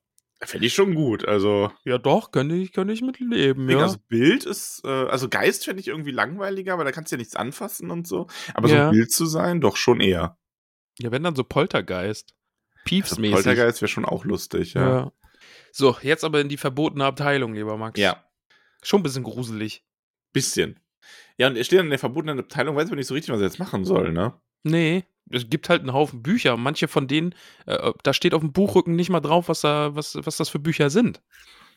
fände ich schon gut. Also, Ja, doch, könnte ich, könnte ich mitleben, ja. ja. also Bild ist, äh, also Geist fände ich irgendwie langweiliger, weil da kannst du ja nichts anfassen und so. Aber so Ja. ein Bild zu sein, doch schon eher. Ja, wenn dann so Poltergeist. Also Piefsmäßig. Poltergeist wäre schon auch lustig, ja. ja. So, jetzt aber in die verbotene Abteilung, lieber Max. Ja, Schon ein bisschen gruselig. bisschen. Ja, und er steht dann in der verbotenen Abteilung, weiß aber nicht so richtig, was er jetzt machen soll, ne? Nee, es gibt halt einen Haufen Bücher. Manche von denen, äh, da steht auf dem Buchrücken nicht mal drauf, was, da, was, was das für Bücher sind.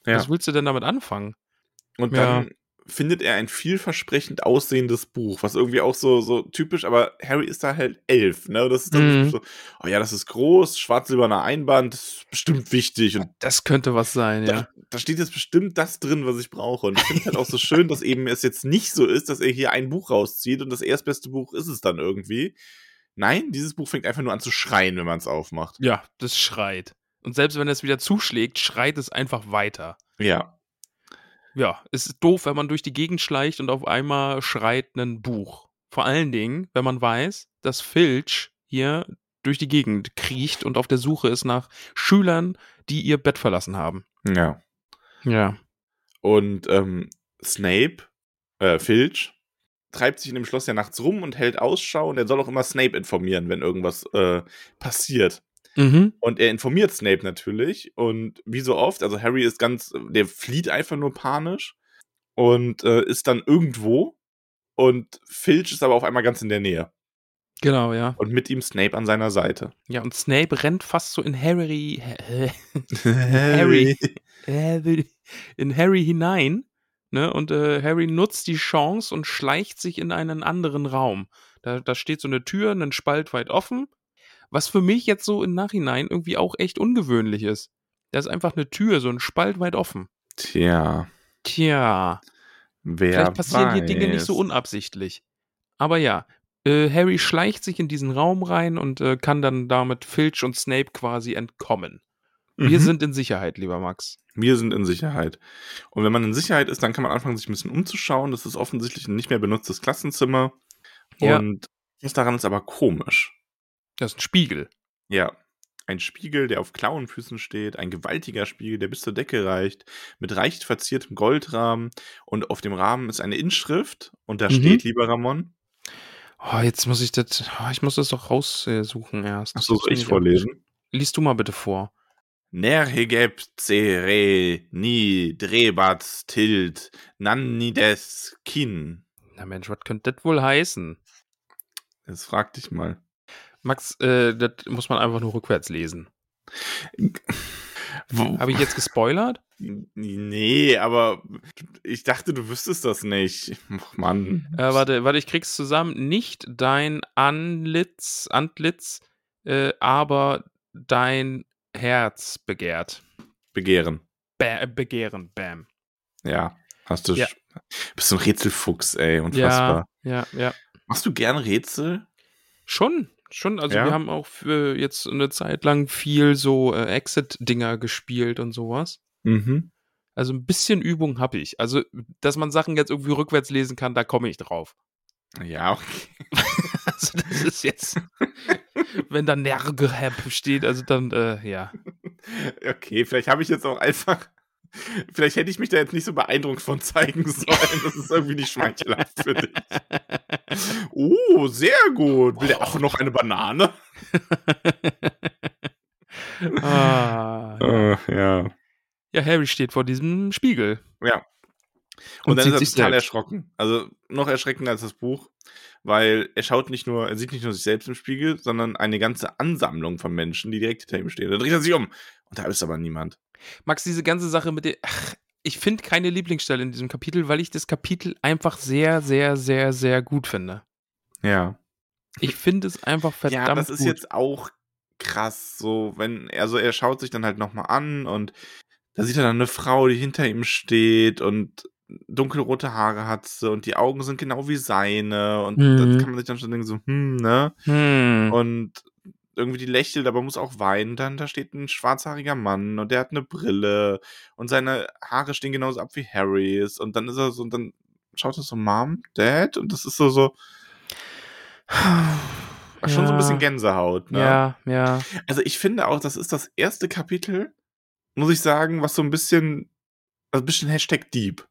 Ja. Was willst du denn damit anfangen? Und Ja. dann findet er ein vielversprechend aussehendes Buch, was irgendwie auch so, so typisch, aber Harry ist da halt elf, ne? Das ist dann Mhm. so, oh ja, das ist groß, schwarz-silberner Einband, das ist bestimmt wichtig. Und Das könnte was sein, da, ja. da steht jetzt bestimmt das drin, was ich brauche. Und ich finde es halt auch so schön, dass eben es jetzt nicht so ist, dass er hier ein Buch rauszieht und das erstbeste Buch ist es dann irgendwie. Nein, dieses Buch fängt einfach nur an zu schreien, wenn man es aufmacht. Ja, das schreit. Und selbst wenn es wieder zuschlägt, schreit es einfach weiter. Ja. Ja, es ist doof, wenn man durch die Gegend schleicht und auf einmal schreit ein Buch. Vor allen Dingen, wenn man weiß, dass Filch hier durch die Gegend kriecht und auf der Suche ist nach Schülern, die ihr Bett verlassen haben. Ja. Ja. Und ähm, Snape, äh, Filch, treibt sich in dem Schloss ja nachts rum und hält Ausschau und er soll auch immer Snape informieren, wenn irgendwas äh, passiert. Mhm. Und er informiert Snape natürlich und wie so oft, also Harry ist ganz, der flieht einfach nur panisch und äh, ist dann irgendwo und Filch ist aber auf einmal ganz in der Nähe Genau, ja. und mit ihm Snape an seiner Seite. Ja, und Snape rennt fast so in Harry. Harry. Harry. In Harry hinein. Ne? Und äh, Harry nutzt die Chance und schleicht sich in einen anderen Raum. Da, da steht so eine Tür, einen Spalt weit offen. Was für mich jetzt so im Nachhinein irgendwie auch echt ungewöhnlich ist. Da ist einfach eine Tür, so ein Spalt weit offen. Tja, Tja, wer vielleicht passieren weiß. hier Dinge nicht so unabsichtlich. Aber ja, äh, Harry schleicht sich in diesen Raum rein und äh, kann dann damit Filch und Snape quasi entkommen. Wir Mhm. sind in Sicherheit, lieber Max. Wir sind in Sicherheit. Und wenn man in Sicherheit ist, dann kann man anfangen, sich ein bisschen umzuschauen. Das ist offensichtlich ein nicht mehr benutztes Klassenzimmer. Ja. Und was daran ist aber komisch. Das ist ein Spiegel. Ja, ein Spiegel, der auf Klauenfüßen steht, ein gewaltiger Spiegel, der bis zur Decke reicht, mit reich verziertem Goldrahmen und auf dem Rahmen ist eine Inschrift und da Mhm. steht, lieber Ramon, Oh, jetzt muss ich das, oh, ich muss das doch raussuchen erst. achso, soll ich vorlesen? Lies du mal bitte vor. Nerhegeb cere ni drebat tilt nannides kin. Na Mensch, was könnte das wohl heißen? Jetzt frag dich mal. Max, äh, das muss man einfach nur rückwärts lesen. Habe ich jetzt gespoilert? Nee, aber ich dachte, du wüsstest das nicht. Ach, Mann. Äh, warte, warte, ich krieg's zusammen. Nicht dein Antlitz, Antlitz, äh, aber dein Herz begehrt. Begehren. Ba begehren, bam. Ja, hast du. Ja. Bist so ein Rätselfuchs, ey. Unfassbar. Ja, ja, ja. Machst du gern Rätsel? Schon, schon. Also Ja? wir haben auch für jetzt eine Zeit lang viel so äh, Exit-Dinger gespielt und sowas. Mhm. Also ein bisschen Übung habe ich. Also, dass man Sachen jetzt irgendwie rückwärts lesen kann, da komme ich drauf. Ja, okay. Also das ist jetzt, wenn da Nergehab steht, also dann, äh, ja. Okay, vielleicht habe ich jetzt auch einfach. Vielleicht hätte ich mich da jetzt nicht so beeindruckt von zeigen sollen. Das ist irgendwie nicht schmeichelhaft für dich. Oh, sehr gut. Will der auch noch eine Banane? ah, Äh, ja. ja, Harry steht vor diesem Spiegel. Ja. Und, Und dann ist er total selbst. erschrocken. Also noch erschreckender als das Buch, weil er schaut nicht nur, er sieht nicht nur sich selbst im Spiegel, sondern eine ganze Ansammlung von Menschen, die direkt hinter ihm stehen. Da dreht er sich um. Und da ist aber niemand. Max, diese ganze Sache mit. Ach, ich finde keine Lieblingsstelle in diesem Kapitel, weil ich das Kapitel einfach sehr, sehr, sehr, sehr gut finde. Ja. Ich finde es einfach verdammt ja, das ist gut. jetzt auch krass, so, wenn, also er schaut sich dann halt nochmal an und da sieht er dann eine Frau, die hinter ihm steht und dunkelrote Haare hat sie und die Augen sind genau wie seine und Mhm. dann kann man sich dann schon denken, so, hm, ne? Hm. Und irgendwie die lächelt, aber muss auch weinen. Dann da steht ein schwarzhaariger Mann und der hat eine Brille und seine Haare stehen genauso ab wie Harrys und dann ist er so und dann schaut er so Mom, Dad und das ist so so schon so ein bisschen Gänsehaut, ne? Ja, ja. Also ich finde auch, das ist das erste Kapitel, muss ich sagen, was so ein bisschen, also ein bisschen Hashtag Deep.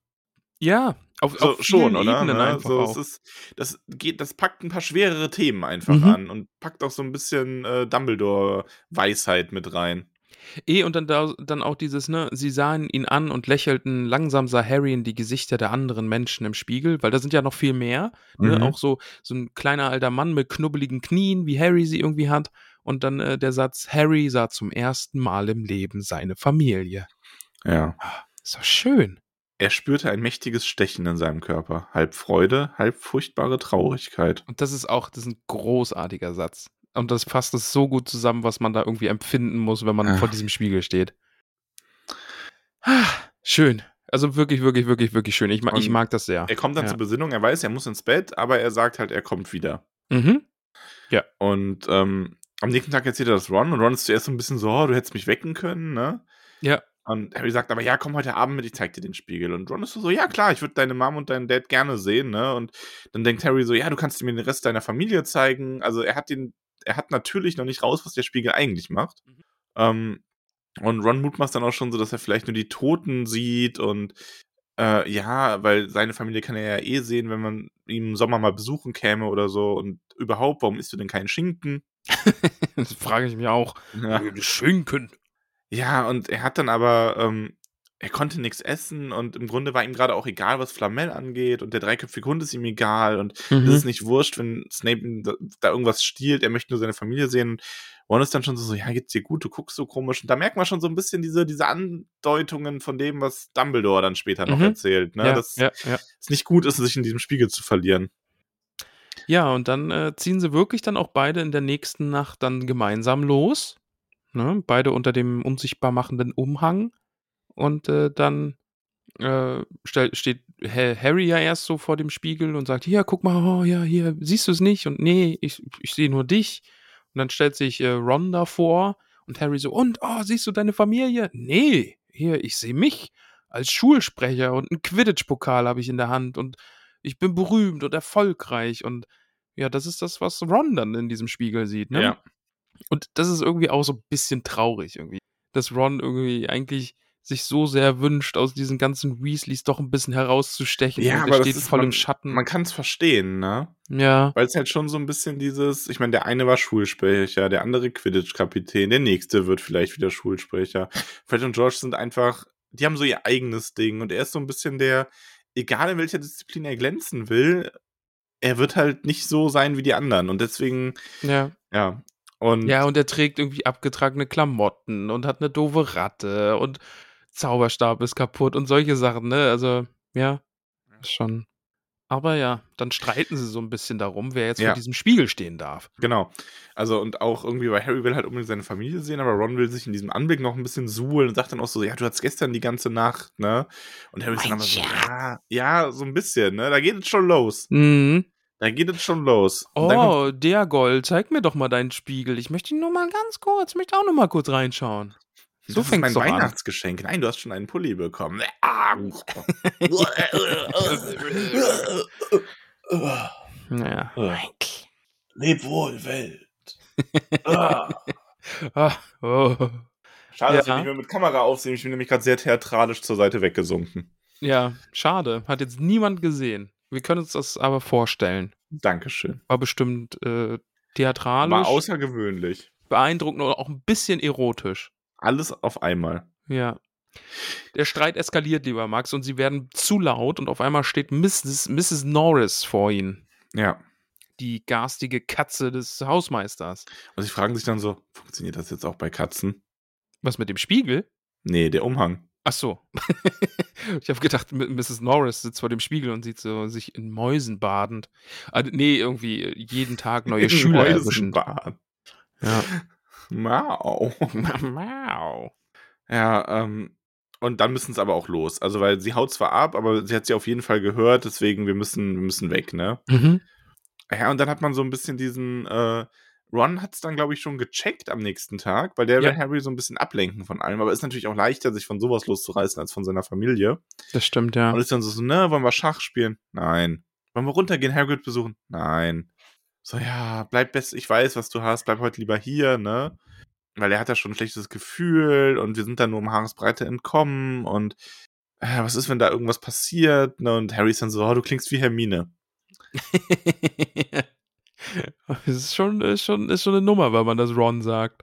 Ja, auf, So, auf schon, oder? Ebenen Ne? so, auch. ist, das geht, das packt ein paar schwerere Themen einfach Mhm. an und packt auch so ein bisschen äh, Dumbledore-Weisheit mit rein. Eh, und dann, da, dann auch dieses, ne, sie sahen ihn an und lächelten, langsam sah Harry in die Gesichter der anderen Menschen im Spiegel, weil da sind ja noch viel mehr, ne, Mhm. auch so, so ein kleiner alter Mann mit knubbeligen Knien, wie Harry sie irgendwie hat, und dann äh, der Satz, Harry sah zum ersten Mal im Leben seine Familie. Ja. Ist doch schön. Er spürte ein mächtiges Stechen in seinem Körper. Halb Freude, halb furchtbare Traurigkeit. Und das ist auch, das ist ein großartiger Satz. Und das fasst es so gut zusammen, was man da irgendwie empfinden muss, wenn man Ja. vor diesem Spiegel steht. Ah, Schön. Also wirklich, wirklich, wirklich, wirklich schön. Ich, ma ich mag das sehr. Er kommt dann Ja. zur Besinnung, er weiß, er muss ins Bett, aber er sagt halt, er kommt wieder. Mhm. Und ähm, am nächsten Tag erzählt er das Ron und Ron ist zuerst so ein bisschen so, oh, du hättest mich wecken können, ne? Ja. Und Harry sagt aber, ja, komm heute Abend mit, ich zeig dir den Spiegel. Und Ron ist so, ja klar, ich würde deine Mom und deinen Dad gerne sehen, ne? Und dann denkt Harry so, ja, du kannst mir den Rest deiner Familie zeigen. Also er hat den, er hat natürlich noch nicht raus, was der Spiegel eigentlich macht. Mhm. Ähm, und Ron mutmaßt dann auch schon so, dass er vielleicht nur die Toten sieht und äh, ja, weil seine Familie kann er ja eh sehen, wenn man ihn im Sommer mal besuchen käme oder so. Und überhaupt, warum isst du denn keinen Schinken? Das frage ich mich auch. Ja. Schinken. Ja, und er hat dann aber, ähm, er konnte nichts essen und im Grunde war ihm gerade auch egal, was Flamel angeht und der dreiköpfige Hund ist ihm egal und es Mhm. ist nicht wurscht, wenn Snape da, da irgendwas stiehlt, er möchte nur seine Familie sehen. Und Ron ist dann schon so, so, ja, geht's dir gut, du guckst so komisch. Und da merkt man schon so ein bisschen diese, diese Andeutungen von dem, was Dumbledore dann später noch Mhm. erzählt, ne? Ja, dass ja, ja. es nicht gut ist, sich in diesem Spiegel zu verlieren. ja, und dann äh, ziehen sie wirklich dann auch beide in der nächsten Nacht dann gemeinsam los. Ne? Beide unter dem unsichtbar machenden Umhang. Und äh, dann äh, steht Ha- Harry ja erst so vor dem Spiegel und sagt, hier, guck mal, oh, ja, hier, siehst du es nicht? Und nee, ich, ich sehe nur dich. Und dann stellt sich äh, Ron davor und Harry so, und, oh, siehst du deine Familie? Nee, hier, ich sehe mich als Schulsprecher und einen Quidditch-Pokal habe ich in der Hand und ich bin berühmt und erfolgreich und ja, das ist das, was Ron dann in diesem Spiegel sieht, ne? Ja. Und das ist irgendwie auch so ein bisschen traurig irgendwie, dass Ron irgendwie eigentlich sich so sehr wünscht, aus diesen ganzen Weasleys doch ein bisschen herauszustechen. Ja, und aber er das steht ist, voll man, im Schatten. Man kann es verstehen, ne? ja, Weil es halt schon so ein bisschen dieses, ich meine, der eine war Schulsprecher, der andere Quidditch-Kapitän, der nächste wird vielleicht wieder Schulsprecher. Fred und George sind einfach, die haben so ihr eigenes Ding und er ist so ein bisschen der, egal in welcher Disziplin er glänzen will, er wird halt nicht so sein wie die anderen und deswegen, ja. ja. Und Ja, und er trägt irgendwie abgetragene Klamotten und hat eine doofe Ratte und Zauberstab ist kaputt und solche Sachen, ne? Also, ja, ist schon. Aber ja, dann streiten sie so ein bisschen darum, wer jetzt Ja. vor diesem Spiegel stehen darf. Genau. Also, und auch irgendwie, weil Harry will halt unbedingt seine Familie sehen, aber Ron will sich in diesem Anblick noch ein bisschen suhlen und sagt dann auch so, ja, du hattest gestern die ganze Nacht, ne? Und Harry ist dann aber so, ja, ja, so ein bisschen, ne? Da geht es schon los. Mhm. Da geht es schon los. Dann Oh, der Gold, zeig mir doch mal deinen Spiegel. Ich möchte ihn nur mal ganz kurz, möchte auch nur mal kurz reinschauen. So das ist fängt's mein doch an. Weihnachtsgeschenk. Nein, du hast schon einen Pulli bekommen. Ah. Naja. Leb wohl, Welt. Ah. Ah, oh. Schade, dass wir Ja. nicht mehr mit Kamera aufsehen. Ich bin nämlich gerade sehr theatralisch zur Seite weggesunken. Ja, schade. Hat jetzt niemand gesehen. Wir können uns das aber vorstellen. Dankeschön. War bestimmt äh, theatralisch, War außergewöhnlich. beeindruckend oder auch ein bisschen erotisch. Alles auf einmal. Ja. Der Streit eskaliert, lieber Max, und sie werden zu laut und auf einmal steht Mrs. Mrs. Norris vor ihnen. Ja. Die garstige Katze des Hausmeisters. Und sie fragen sich dann so, funktioniert das jetzt auch bei Katzen? Was mit dem Spiegel? Nee, der Umhang. Ach so. Ich habe gedacht, Mrs. Norris sitzt vor dem Spiegel und sieht so sich in Mäusen badend. Ah, nee, irgendwie jeden Tag neue In Schüler erwischen. Mäusenbad. Ja. Mau. Mau. Ja, ähm, und dann müssen es aber auch los. Also, weil sie haut zwar ab, aber sie hat sie auf jeden Fall gehört, deswegen wir müssen, wir müssen weg, ne? Mhm. Ja, und dann hat man so ein bisschen diesen, äh, Ron hat es dann, glaube ich, schon gecheckt am nächsten Tag, weil der Ja. will Harry so ein bisschen ablenken von allem, aber ist natürlich auch leichter, sich von sowas loszureißen, als von seiner Familie. Das stimmt, ja. Und ist dann so, ne, wollen wir Schach spielen? Nein. Wollen wir runtergehen, Hagrid besuchen? Nein. So, ja, bleib best, ich weiß, was du hast, bleib heute lieber hier, ne? Weil er hat ja schon ein schlechtes Gefühl und wir sind dann nur um Haaresbreite entkommen und äh, was ist, wenn da irgendwas passiert? Ne? Und Harry ist dann so, oh, du klingst wie Hermine. das ist schon, ist, schon, ist schon eine Nummer, weil man das Ron sagt.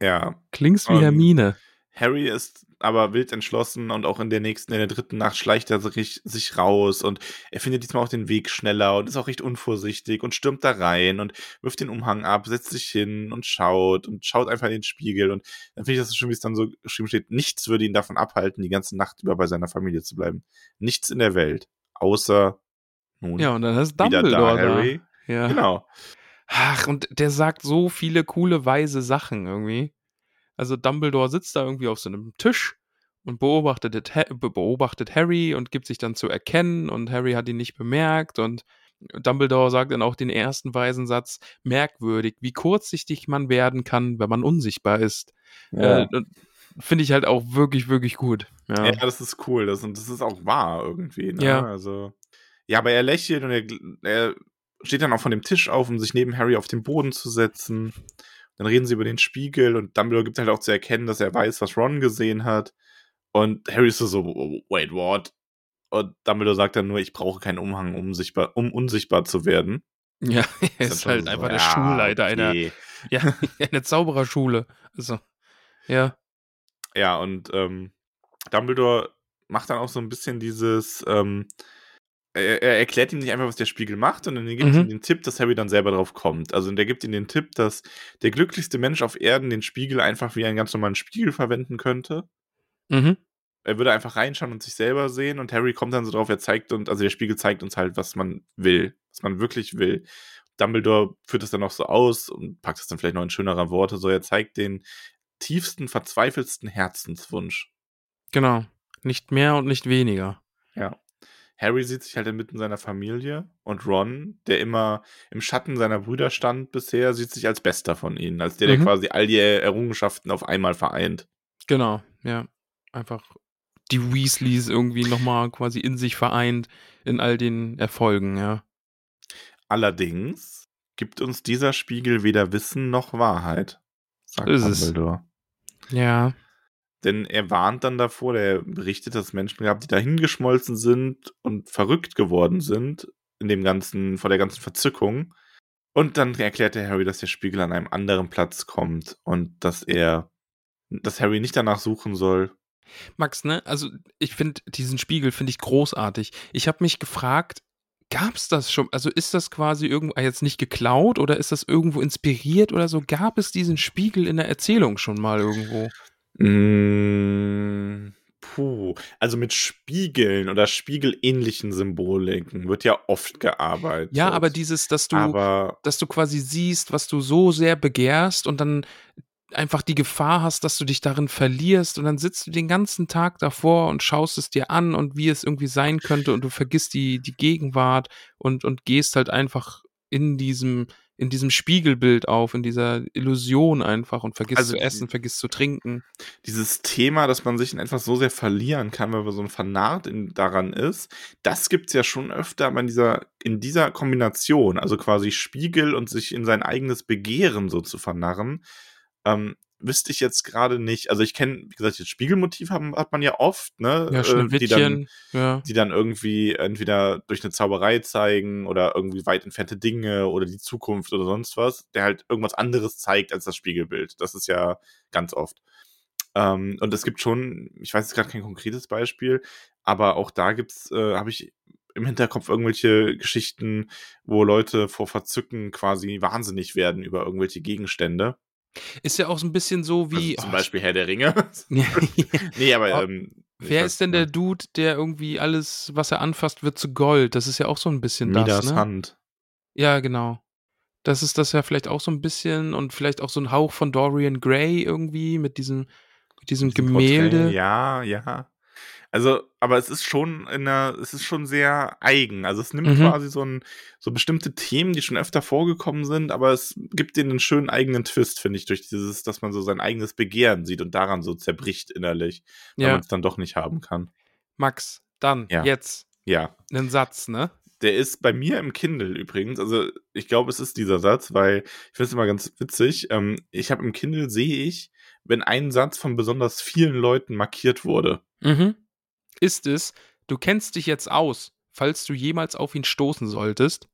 Ja. Klingst wie Ähm, Hermine. Harry ist aber wild entschlossen und auch in der nächsten, in der dritten Nacht schleicht er sich, raus und er findet diesmal auch den Weg schneller und ist auch recht unvorsichtig und stürmt da rein und wirft den Umhang ab, setzt sich hin und schaut und schaut einfach in den Spiegel und dann finde ich das so schön, wie es dann so geschrieben steht, nichts würde ihn davon abhalten, die ganze Nacht über bei seiner Familie zu bleiben. Nichts in der Welt, außer nun Ja, und dann ist wieder Dumbledore da, Harry. Ja. Genau. Ach, und der sagt so viele coole, weise Sachen irgendwie. Also Dumbledore sitzt da irgendwie auf so einem Tisch und beobachtet, beobachtet Harry und gibt sich dann zu erkennen und Harry hat ihn nicht bemerkt und Dumbledore sagt dann auch den ersten weisen Satz, merkwürdig, wie kurzsichtig man werden kann, wenn man unsichtbar ist. Äh, und Finde ich halt auch wirklich, wirklich gut. Ja. Ja, das ist cool. Das, und das ist auch wahr irgendwie. Ne? Ja. Also, ja, aber er lächelt und er, er steht dann auch von dem Tisch auf, um sich neben Harry auf den Boden zu setzen. Dann reden sie über den Spiegel und Dumbledore gibt halt auch zu erkennen, dass er weiß, was Ron gesehen hat. Und Harry ist so, wait, what? Und Dumbledore sagt dann nur, ich brauche keinen Umhang, um, sichtbar, um unsichtbar zu werden. Ja, er ist schon halt so, einfach der ja, Schulleiter einer, okay. ja, einer Zaubererschule. Also, ja. Ja, und ähm, Dumbledore macht dann auch so ein bisschen dieses, ähm, er, er erklärt ihm nicht einfach, was der Spiegel macht, sondern er gibt Mhm. ihm den Tipp, dass Harry dann selber drauf kommt. Also der gibt ihm den Tipp, dass der glücklichste Mensch auf Erden den Spiegel einfach wie einen ganz normalen Spiegel verwenden könnte. Mhm. Er würde einfach reinschauen und sich selber sehen und Harry kommt dann so drauf, er zeigt uns, also der Spiegel zeigt uns halt, was man will, was man wirklich will. Dumbledore führt es dann auch so aus und packt es dann vielleicht noch in schönerer Worte, so er zeigt den tiefsten, verzweifelsten Herzenswunsch. Genau. Nicht mehr und nicht weniger. Ja. Harry sieht sich halt inmitten seiner Familie und Ron, der immer im Schatten seiner Brüder stand bisher, sieht sich als bester von ihnen, als der, der Mhm. quasi all die Errungenschaften auf einmal vereint. Genau, ja. Einfach die Weasleys irgendwie nochmal quasi in sich vereint in all den Erfolgen, ja. Allerdings gibt uns dieser Spiegel weder Wissen noch Wahrheit, sagt Ist es. Dumbledore. Ja. Denn er warnt dann davor, der berichtet, dass Menschen gab, die dahingeschmolzen sind und verrückt geworden sind in dem ganzen, vor der ganzen Verzückung. Und dann erklärt der Harry, dass der Spiegel an einem anderen Platz kommt und dass er, dass Harry nicht danach suchen soll. Max, ne? Also ich finde diesen Spiegel finde ich großartig. Ich habe mich gefragt, gab es das schon? Also ist das quasi irgendwo ah, jetzt nicht geklaut oder ist das irgendwo inspiriert oder so? Gab es diesen Spiegel in der Erzählung schon mal irgendwo? Mm, puh. Also mit Spiegeln oder spiegelähnlichen Symboliken wird ja oft gearbeitet. Ja, aber dieses, dass du aber dass du quasi siehst, was du so sehr begehrst und dann einfach die Gefahr hast, dass du dich darin verlierst und dann sitzt du den ganzen Tag davor und schaust es dir an und wie es irgendwie sein könnte und du vergisst die, die Gegenwart und, und gehst halt einfach in diesem, in diesem Spiegelbild auf, in dieser Illusion einfach und vergisst Also zu die- essen, vergisst zu trinken. dieses Thema, dass man sich in etwas so sehr verlieren kann, weil man so vernarrt in, daran ist, das gibt's ja schon öfter, aber in dieser, in dieser Kombination, also quasi Spiegel und sich in sein eigenes Begehren so zu vernarren, ähm, wüsste ich jetzt gerade nicht. Also ich kenne, wie gesagt, das Spiegelmotiv haben, hat man ja oft, ne? Ja, äh, die dann ja. die dann irgendwie entweder durch eine Zauberei zeigen oder irgendwie weit entfernte Dinge oder die Zukunft oder sonst was, der halt irgendwas anderes zeigt als das Spiegelbild. Das ist ja ganz oft. Ähm, und es gibt schon, ich weiß jetzt gerade kein konkretes Beispiel, aber auch da gibt's, äh, habe ich im Hinterkopf irgendwelche Geschichten, wo Leute vor Verzücken quasi wahnsinnig werden über irgendwelche Gegenstände. Ist ja auch so ein bisschen so wie. also zum oh, Beispiel Herr der Ringe. Nee, aber ähm, Wer weiß ist denn der Dude, der irgendwie alles, was er anfasst, wird zu Gold? Das ist ja auch so ein bisschen Midas das, ne? Hand. Ja, genau. Das ist das ja vielleicht auch so ein bisschen und vielleicht auch so ein Hauch von Dorian Gray irgendwie mit diesem, mit diesem Gemälde. Porträt, Ja, ja. Also, aber es ist schon in der, es ist schon sehr eigen. Also es nimmt Mhm. quasi so ein, so bestimmte Themen, die schon öfter vorgekommen sind, aber es gibt denen einen schönen eigenen Twist, finde ich, durch dieses, dass man so sein eigenes Begehren sieht und daran so zerbricht innerlich, weil Ja, man es dann doch nicht haben kann. Max, dann, Ja. jetzt, Ja. einen Satz, ne? Der ist bei mir im Kindle übrigens. Also ich glaube, es ist dieser Satz, weil ich finde es immer ganz witzig. Ähm, ich habe im Kindle sehe ich, wenn ein Satz von besonders vielen Leuten markiert wurde. Mhm. Ist es, du kennst dich jetzt aus, falls du jemals auf ihn stoßen solltest.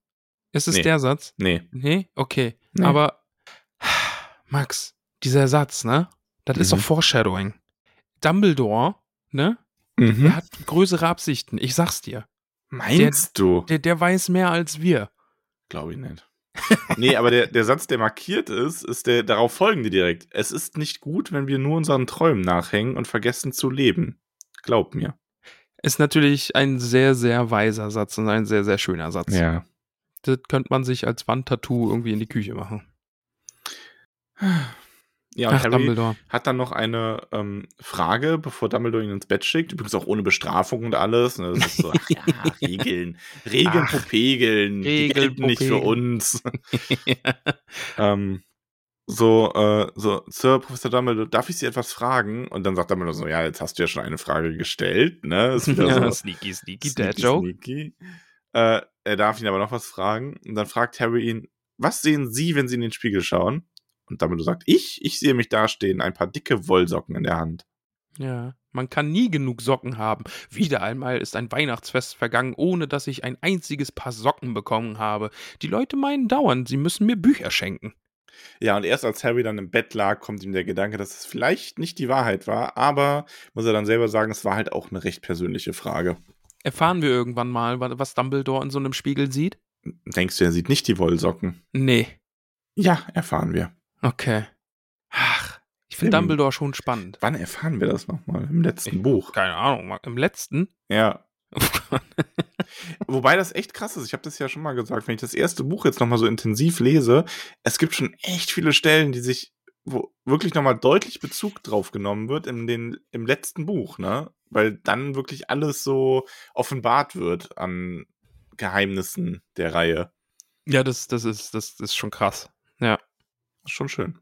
Ist es Nee. der Satz? Nee. Nee? Okay. Nee. Aber, Max, dieser Satz, ne? Das ist Mhm. doch Foreshadowing. Dumbledore, ne? Mhm. Der hat größere Absichten, ich sag's dir. Meinst du? Der, der weiß mehr als wir. Glaube ich nicht. nee, aber der, der Satz, der markiert ist, ist der, darauf folgen die direkt. Es ist nicht gut, wenn wir nur unseren Träumen nachhängen und vergessen zu leben. Glaub mir. Ist natürlich ein sehr, sehr weiser Satz und ein sehr, sehr schöner Satz. Ja. Das könnte man sich als Wandtattoo irgendwie in die Küche machen. Ja, und Ach, Harry Dumbledore. hat dann noch eine ähm, Frage, bevor Dumbledore ihn ins Bett schickt. Übrigens auch ohne Bestrafung und alles. Ne? Das ist so, ach ja, Regeln. Regeln, Ach, Popegeln. Die Regeln, gelten nicht für uns. ähm, so, äh, so, Sir Professor Dumbledore, darf ich Sie etwas fragen? Und dann sagt Dumbledore so, ja, jetzt hast du ja schon eine Frage gestellt, ne? Ist wieder ja, so, sneaky, sneaky, sneaky, Dad Joke. sneaky. Äh, er darf ihn aber noch was fragen. Und dann fragt Harry ihn, was sehen Sie, wenn Sie in den Spiegel schauen? Und Dumbledore sagt, ich, ich sehe mich dastehen, ein paar dicke Wollsocken in der Hand. Ja, man kann nie genug Socken haben. Wieder einmal ist ein Weihnachtsfest vergangen, ohne dass ich ein einziges Paar Socken bekommen habe. Die Leute meinen dauernd, sie müssen mir Bücher schenken. Ja, und erst als Harry dann im Bett lag, kommt ihm der Gedanke, dass es vielleicht nicht die Wahrheit war, aber muss er dann selber sagen, es war halt auch eine recht persönliche Frage. Erfahren wir irgendwann mal, wa- was Dumbledore in so einem Spiegel sieht? Denkst du, er sieht nicht die Wollsocken? Nee. Ja, erfahren wir. Okay. Ach, ich finde Dumbledore schon spannend. Wann erfahren wir das nochmal? Im letzten Ich- Buch. Keine Ahnung, im letzten? Ja. Wobei das echt krass ist. Ich habe das ja schon mal gesagt, wenn ich das erste Buch jetzt nochmal so intensiv lese, es gibt schon echt viele Stellen, die sich, wo wirklich nochmal deutlich Bezug drauf genommen wird in den, im letzten Buch, ne? Weil dann wirklich alles so offenbart wird an Geheimnissen der Reihe. ja, das, das, ist, das ist schon krass. Schon schön.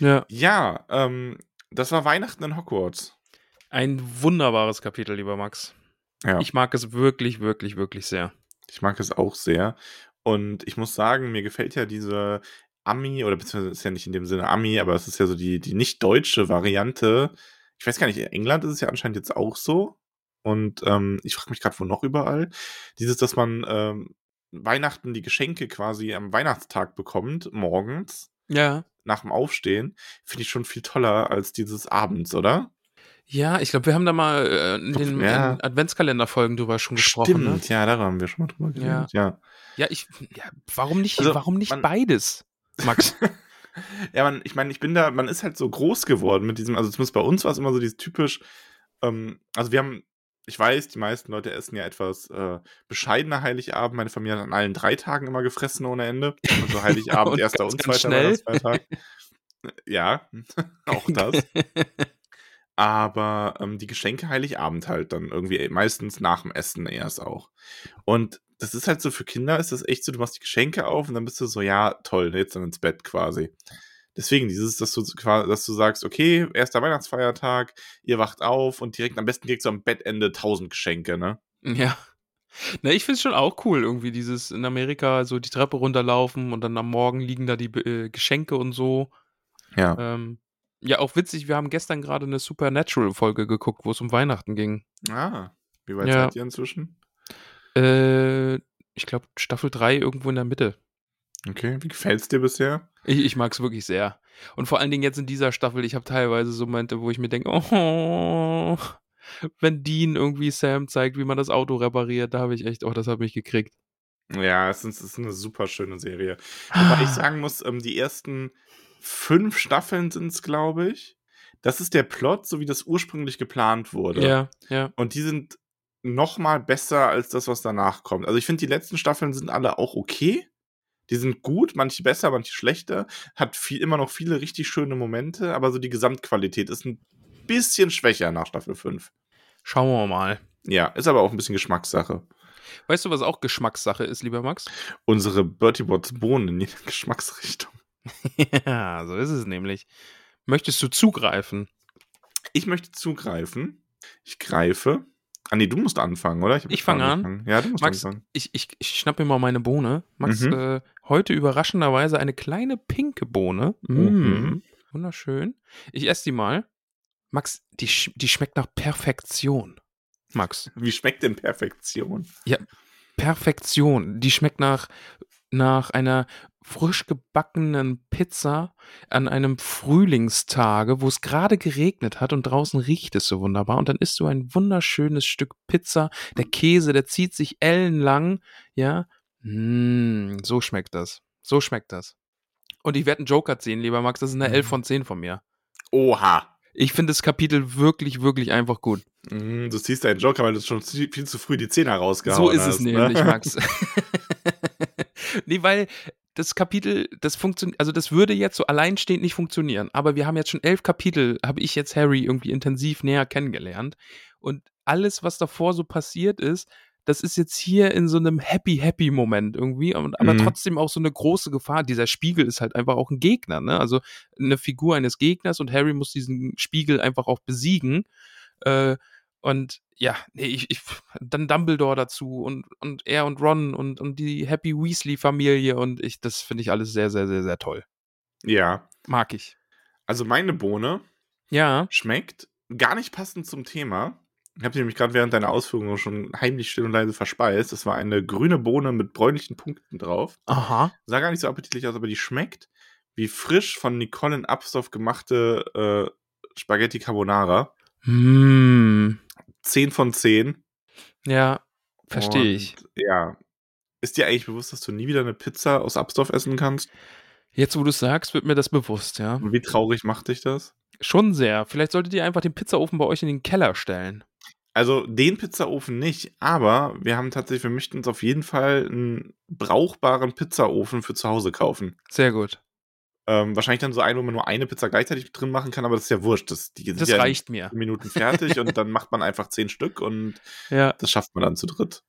Ja. Ja, ähm, das war Weihnachten in Hogwarts. Ein wunderbares Kapitel, lieber Max. Ja. Ich mag es wirklich, wirklich, wirklich sehr. Ich mag es auch sehr. Und ich muss sagen, mir gefällt ja diese Ami, oder beziehungsweise ist ja nicht in dem Sinne Ami, aber es ist ja so die, die nicht deutsche Variante. Ich weiß gar nicht, in England ist es ja anscheinend jetzt auch so. Und ähm, ich frage mich gerade, wo noch überall. Dieses, dass man ähm, Weihnachten die Geschenke quasi am Weihnachtstag bekommt, morgens, Ja. nach dem Aufstehen, finde ich schon viel toller als dieses abends, oder? Ja, ich glaube, wir haben da mal äh, in den Ja. Adventskalenderfolgen drüber schon gesprochen. Ne? ja, darüber haben wir schon mal drüber geredet, ja. Ja, ich, ja, warum nicht, Also, warum nicht man- beides, Max? Ja, man, ich meine, ich bin da, man ist halt so groß geworden mit diesem, also zumindest bei uns war es immer so dieses typisch, ähm, also wir haben, ich weiß, die meisten Leute essen ja etwas äh, bescheidener Heiligabend. Meine Familie hat an allen drei Tagen immer gefressen ohne Ende. Also Heiligabend, Und erster ganz, und ganz zweiter schnell. Weihnachtsfeiertag. Ja, auch das. Aber ähm, die Geschenke Heiligabend halt dann irgendwie meistens nach dem Essen erst auch. Und das ist halt so für Kinder ist das echt so, du machst die Geschenke auf und dann bist du so, ja, toll, jetzt dann ins Bett quasi. Deswegen dieses, dass du, dass du sagst, okay, erster Weihnachtsfeiertag, ihr wacht auf und direkt am besten direkt so am Bettende tausend Geschenke, ne? ja. Na, ich finde es schon auch cool, irgendwie dieses in Amerika so die Treppe runterlaufen und dann am Morgen liegen da die äh, Geschenke und so. Ja. Ähm, ja, auch witzig, wir haben gestern gerade eine Supernatural-Folge geguckt, wo es um Weihnachten ging. Ah, wie weit Ja. seid ihr inzwischen? Äh, ich glaube, Staffel 3 irgendwo in der Mitte. Okay, wie gefällt's dir bisher? Ich, ich mag es wirklich sehr. Und vor allen Dingen jetzt in dieser Staffel, ich habe teilweise so Momente, wo ich mir denke, oh, wenn Dean irgendwie Sam zeigt, wie man das Auto repariert, da habe ich echt, oh, das hat mich gekriegt. Ja, es ist, es ist eine super schöne Serie. Wobei ich sagen muss, ähm, die ersten fünf Staffeln sind's, glaube ich. Das ist der Plot, so wie das ursprünglich geplant wurde. Ja, ja. Und die sind noch mal besser als das, was danach kommt. Also ich finde, die letzten Staffeln sind alle auch okay. Die sind gut, manche besser, manche schlechter. Hat viel, immer noch viele richtig schöne Momente, aber so die Gesamtqualität ist ein bisschen schwächer nach Staffel 5. Schauen wir mal. Ja, ist aber auch ein bisschen Geschmackssache. Weißt du, was auch Geschmackssache ist, lieber Max? Unsere Bertie Bots Bohnen in jeder Geschmacksrichtung. ja, so ist es nämlich. Möchtest du zugreifen? Ich möchte zugreifen. Ich greife. Ah, nee, du musst anfangen, oder? Ich jetzt fange an. angefangen. Ja, du musst Max, anfangen. ich, ich, ich schnapp mir mal meine Bohne. Max, Mhm. äh, heute überraschenderweise eine kleine pinke Bohne. Mhm. Mm, wunderschön. Ich esse die mal. Max, die, die schmeckt nach Perfektion. Max. Wie schmeckt denn Perfektion? Perfektion. Die schmeckt nach, nach einer frisch gebackenen Pizza an einem Frühlingstage, wo es gerade geregnet hat und draußen riecht es so wunderbar. Und dann isst du ein wunderschönes Stück Pizza. Der Käse, der zieht sich ellenlang. Ja, mm, so schmeckt das. So schmeckt das. Und ich werde einen Joker ziehen, lieber Max. Das ist eine 11 von 10 von mir. Oha. Ich finde das Kapitel wirklich, wirklich einfach gut. Mhm, du ziehst deinen Joker, weil du schon viel zu früh die Zähne rausgehauen So ist hast, es nämlich, ne? Max. nee, weil das Kapitel, das funktioniert, also das würde jetzt so alleinstehend nicht funktionieren. Aber wir haben jetzt schon elf Kapitel, habe ich jetzt Harry irgendwie intensiv näher kennengelernt. Und alles, was davor so passiert ist, das ist jetzt hier in so einem happy, happy Moment irgendwie, und, aber Mhm. trotzdem auch so eine große Gefahr. Dieser Spiegel ist halt einfach auch ein Gegner, ne? Also eine Figur eines Gegners und Harry muss diesen Spiegel einfach auch besiegen. Äh, und ja, nee, ich, ich, dann Dumbledore dazu und, und er und Ron und, und die Happy Weasley-Familie und ich, das finde ich alles sehr, sehr, sehr, sehr toll. Ja. Mag ich. Also meine Bohne Ja. schmeckt gar nicht passend zum Thema. Ich habe sie nämlich gerade während deiner Ausführungen schon heimlich still und leise verspeist. Es war eine grüne Bohne mit bräunlichen Punkten drauf. Aha. Sah gar nicht so appetitlich aus, aber die schmeckt wie frisch von Nicole in Abstoff gemachte äh, Spaghetti Carbonara. Hm. 10 von 10. Ja, verstehe ich. Ja. Ist dir eigentlich bewusst, dass du nie wieder eine Pizza aus Abstoff essen kannst? Jetzt, wo du es sagst, wird mir das bewusst, ja. Und wie traurig macht dich das? Schon sehr. Vielleicht solltet ihr einfach den Pizzaofen bei euch in den Keller stellen. Also den Pizzaofen nicht, aber wir haben tatsächlich, wir möchten uns auf jeden Fall einen brauchbaren Pizzaofen für zu Hause kaufen. Sehr gut. Ähm, wahrscheinlich dann so einen, wo man nur eine Pizza gleichzeitig drin machen kann, aber das ist ja wurscht. Das, die sind Das ja reicht mir. in 10 Minuten fertig und dann macht man einfach zehn Stück und Ja. das schafft man dann zu dritt.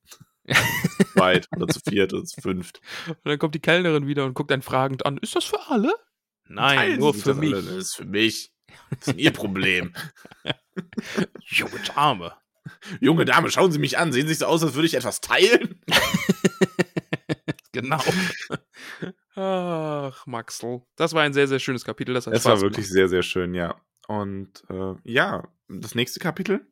Zweit oder zu viert oder zu fünft. Und dann kommt die Kellnerin wieder und guckt einen fragend an. Ist das für alle? Nein, Teilen nur für das mich. alle. Das ist für mich. Das ist ihr Problem. Junge Dame. Junge Dame, schauen Sie mich an. Sehen Sie so aus, als würde ich etwas teilen? Genau. Ach, Maxl. Das war ein sehr, sehr schönes Kapitel. Das hat Es Spaß war wirklich sehr, sehr schön, ja. Und äh, ja, das nächste Kapitel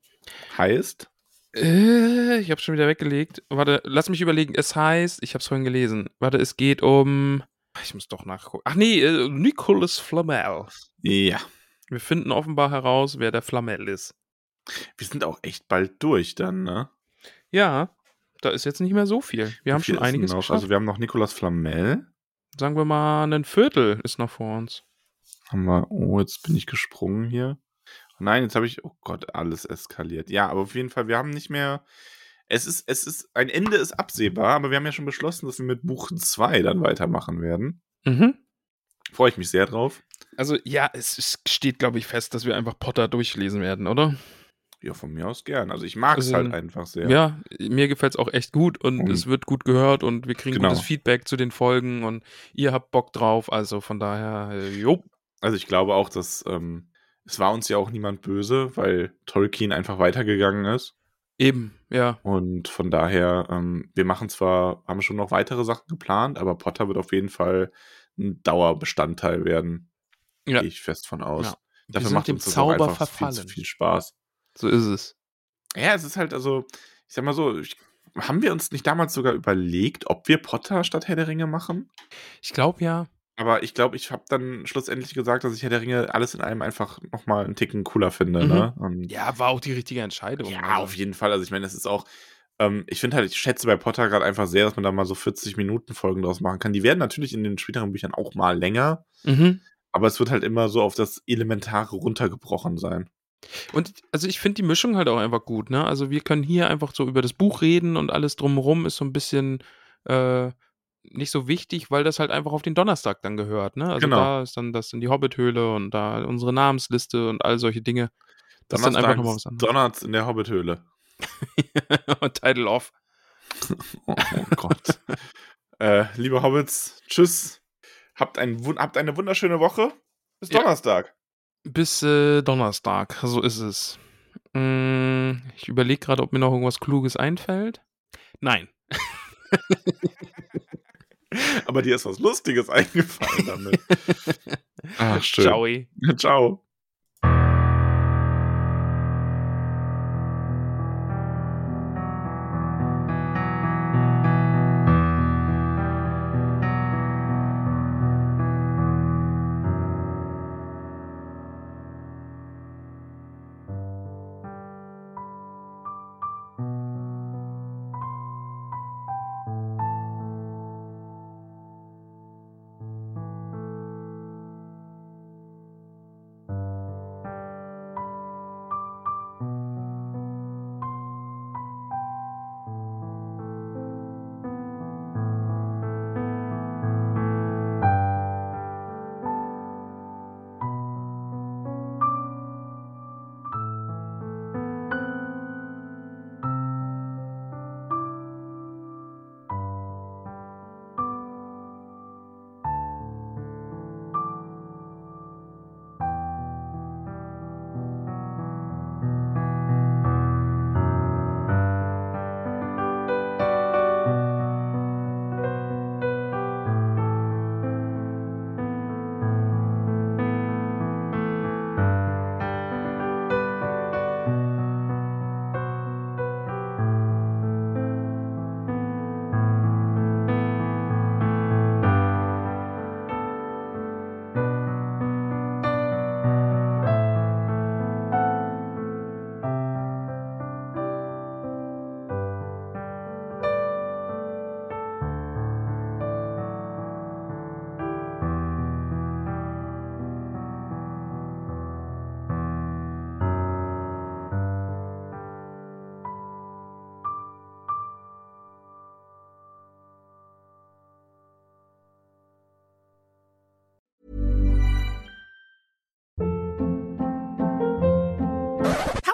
heißt Äh, ich hab's schon wieder weggelegt. Warte, lass mich überlegen. Es heißt, ich hab's vorhin gelesen. Warte, es geht um. Ich muss doch nachgucken. Ach nee, äh, Nicolas Flamel. Ja. Wir finden offenbar heraus, wer der Flamel ist. Wir sind auch echt bald durch dann, ne? Ja, da ist jetzt nicht mehr so viel. Wir haben Wie viel schon einiges noch? geschafft. Also wir haben noch Nicolas Flamel. Sagen wir mal, ein Viertel ist noch vor uns. Haben wir, oh, jetzt bin ich gesprungen hier. Nein, jetzt habe ich, oh Gott, alles eskaliert. Ja, aber auf jeden Fall, wir haben nicht mehr. Es ist, es ist, ein Ende ist absehbar, aber wir haben ja schon beschlossen, dass wir mit Buch 2 dann weitermachen werden. Mhm. Freue ich mich sehr drauf. Also ja, es, es steht, glaube ich, fest, dass wir einfach Potter durchlesen werden, oder? Ja, von mir aus gern. Also ich mag es Also, halt einfach sehr. Ja, mir gefällt es auch echt gut und Und- es wird gut gehört und wir kriegen Genau. gutes Feedback zu den Folgen und ihr habt Bock drauf. Also von daher, äh, jo. Also ich glaube auch, dass ähm, es war uns ja auch niemand böse, weil Tolkien einfach weitergegangen ist. Eben, ja. Und von daher, ähm, wir machen zwar, haben schon noch weitere Sachen geplant, aber Potter wird auf jeden Fall ein Dauerbestandteil werden. Ja. Gehe ich fest von aus. Ja. Dafür macht dem uns das Zauber auch einfach viel, zu verfallen. viel Spaß. So ist es. Ja, es ist halt also, ich sag mal so, ich, haben wir uns nicht damals sogar überlegt, ob wir Potter statt Herr der Ringe machen? Ich glaube ja. Aber ich glaube, ich habe dann schlussendlich gesagt, dass ich Herr der Ringe alles in allem einfach nochmal einen Ticken cooler finde. Mhm. Ne? Und Ja, war auch die richtige Entscheidung. Ja, also. auf jeden Fall. Also ich meine, es ist auch, ähm, ich finde halt, ich schätze bei Potter gerade einfach sehr, dass man da mal so 40 Minuten Folgen draus machen kann. Die werden natürlich in den späteren Büchern auch mal länger, Mhm. aber es wird halt immer so auf das Elementare runtergebrochen sein. Und also ich finde die Mischung halt auch einfach gut, ne? Also wir können hier einfach so über das Buch reden und alles drumherum ist so ein bisschen äh, nicht so wichtig, weil das halt einfach auf den Donnerstag dann gehört, ne? Also Genau. da ist dann das in die Hobbithöhle und da unsere Namensliste und all solche Dinge. Das ist dann einfach nochmal was anderes. Donnerts in der Hobbithöhle. und Title off. Oh, oh Gott. äh, liebe Hobbits, tschüss. Habt, ein, habt eine wunderschöne Woche. Bis Ja. Donnerstag. Bis äh, Donnerstag, so ist es. Mm, ich überlege gerade, ob mir noch irgendwas Kluges einfällt. Nein. Aber dir ist was Lustiges eingefallen damit. Ach, schön. Ciao. Ciao.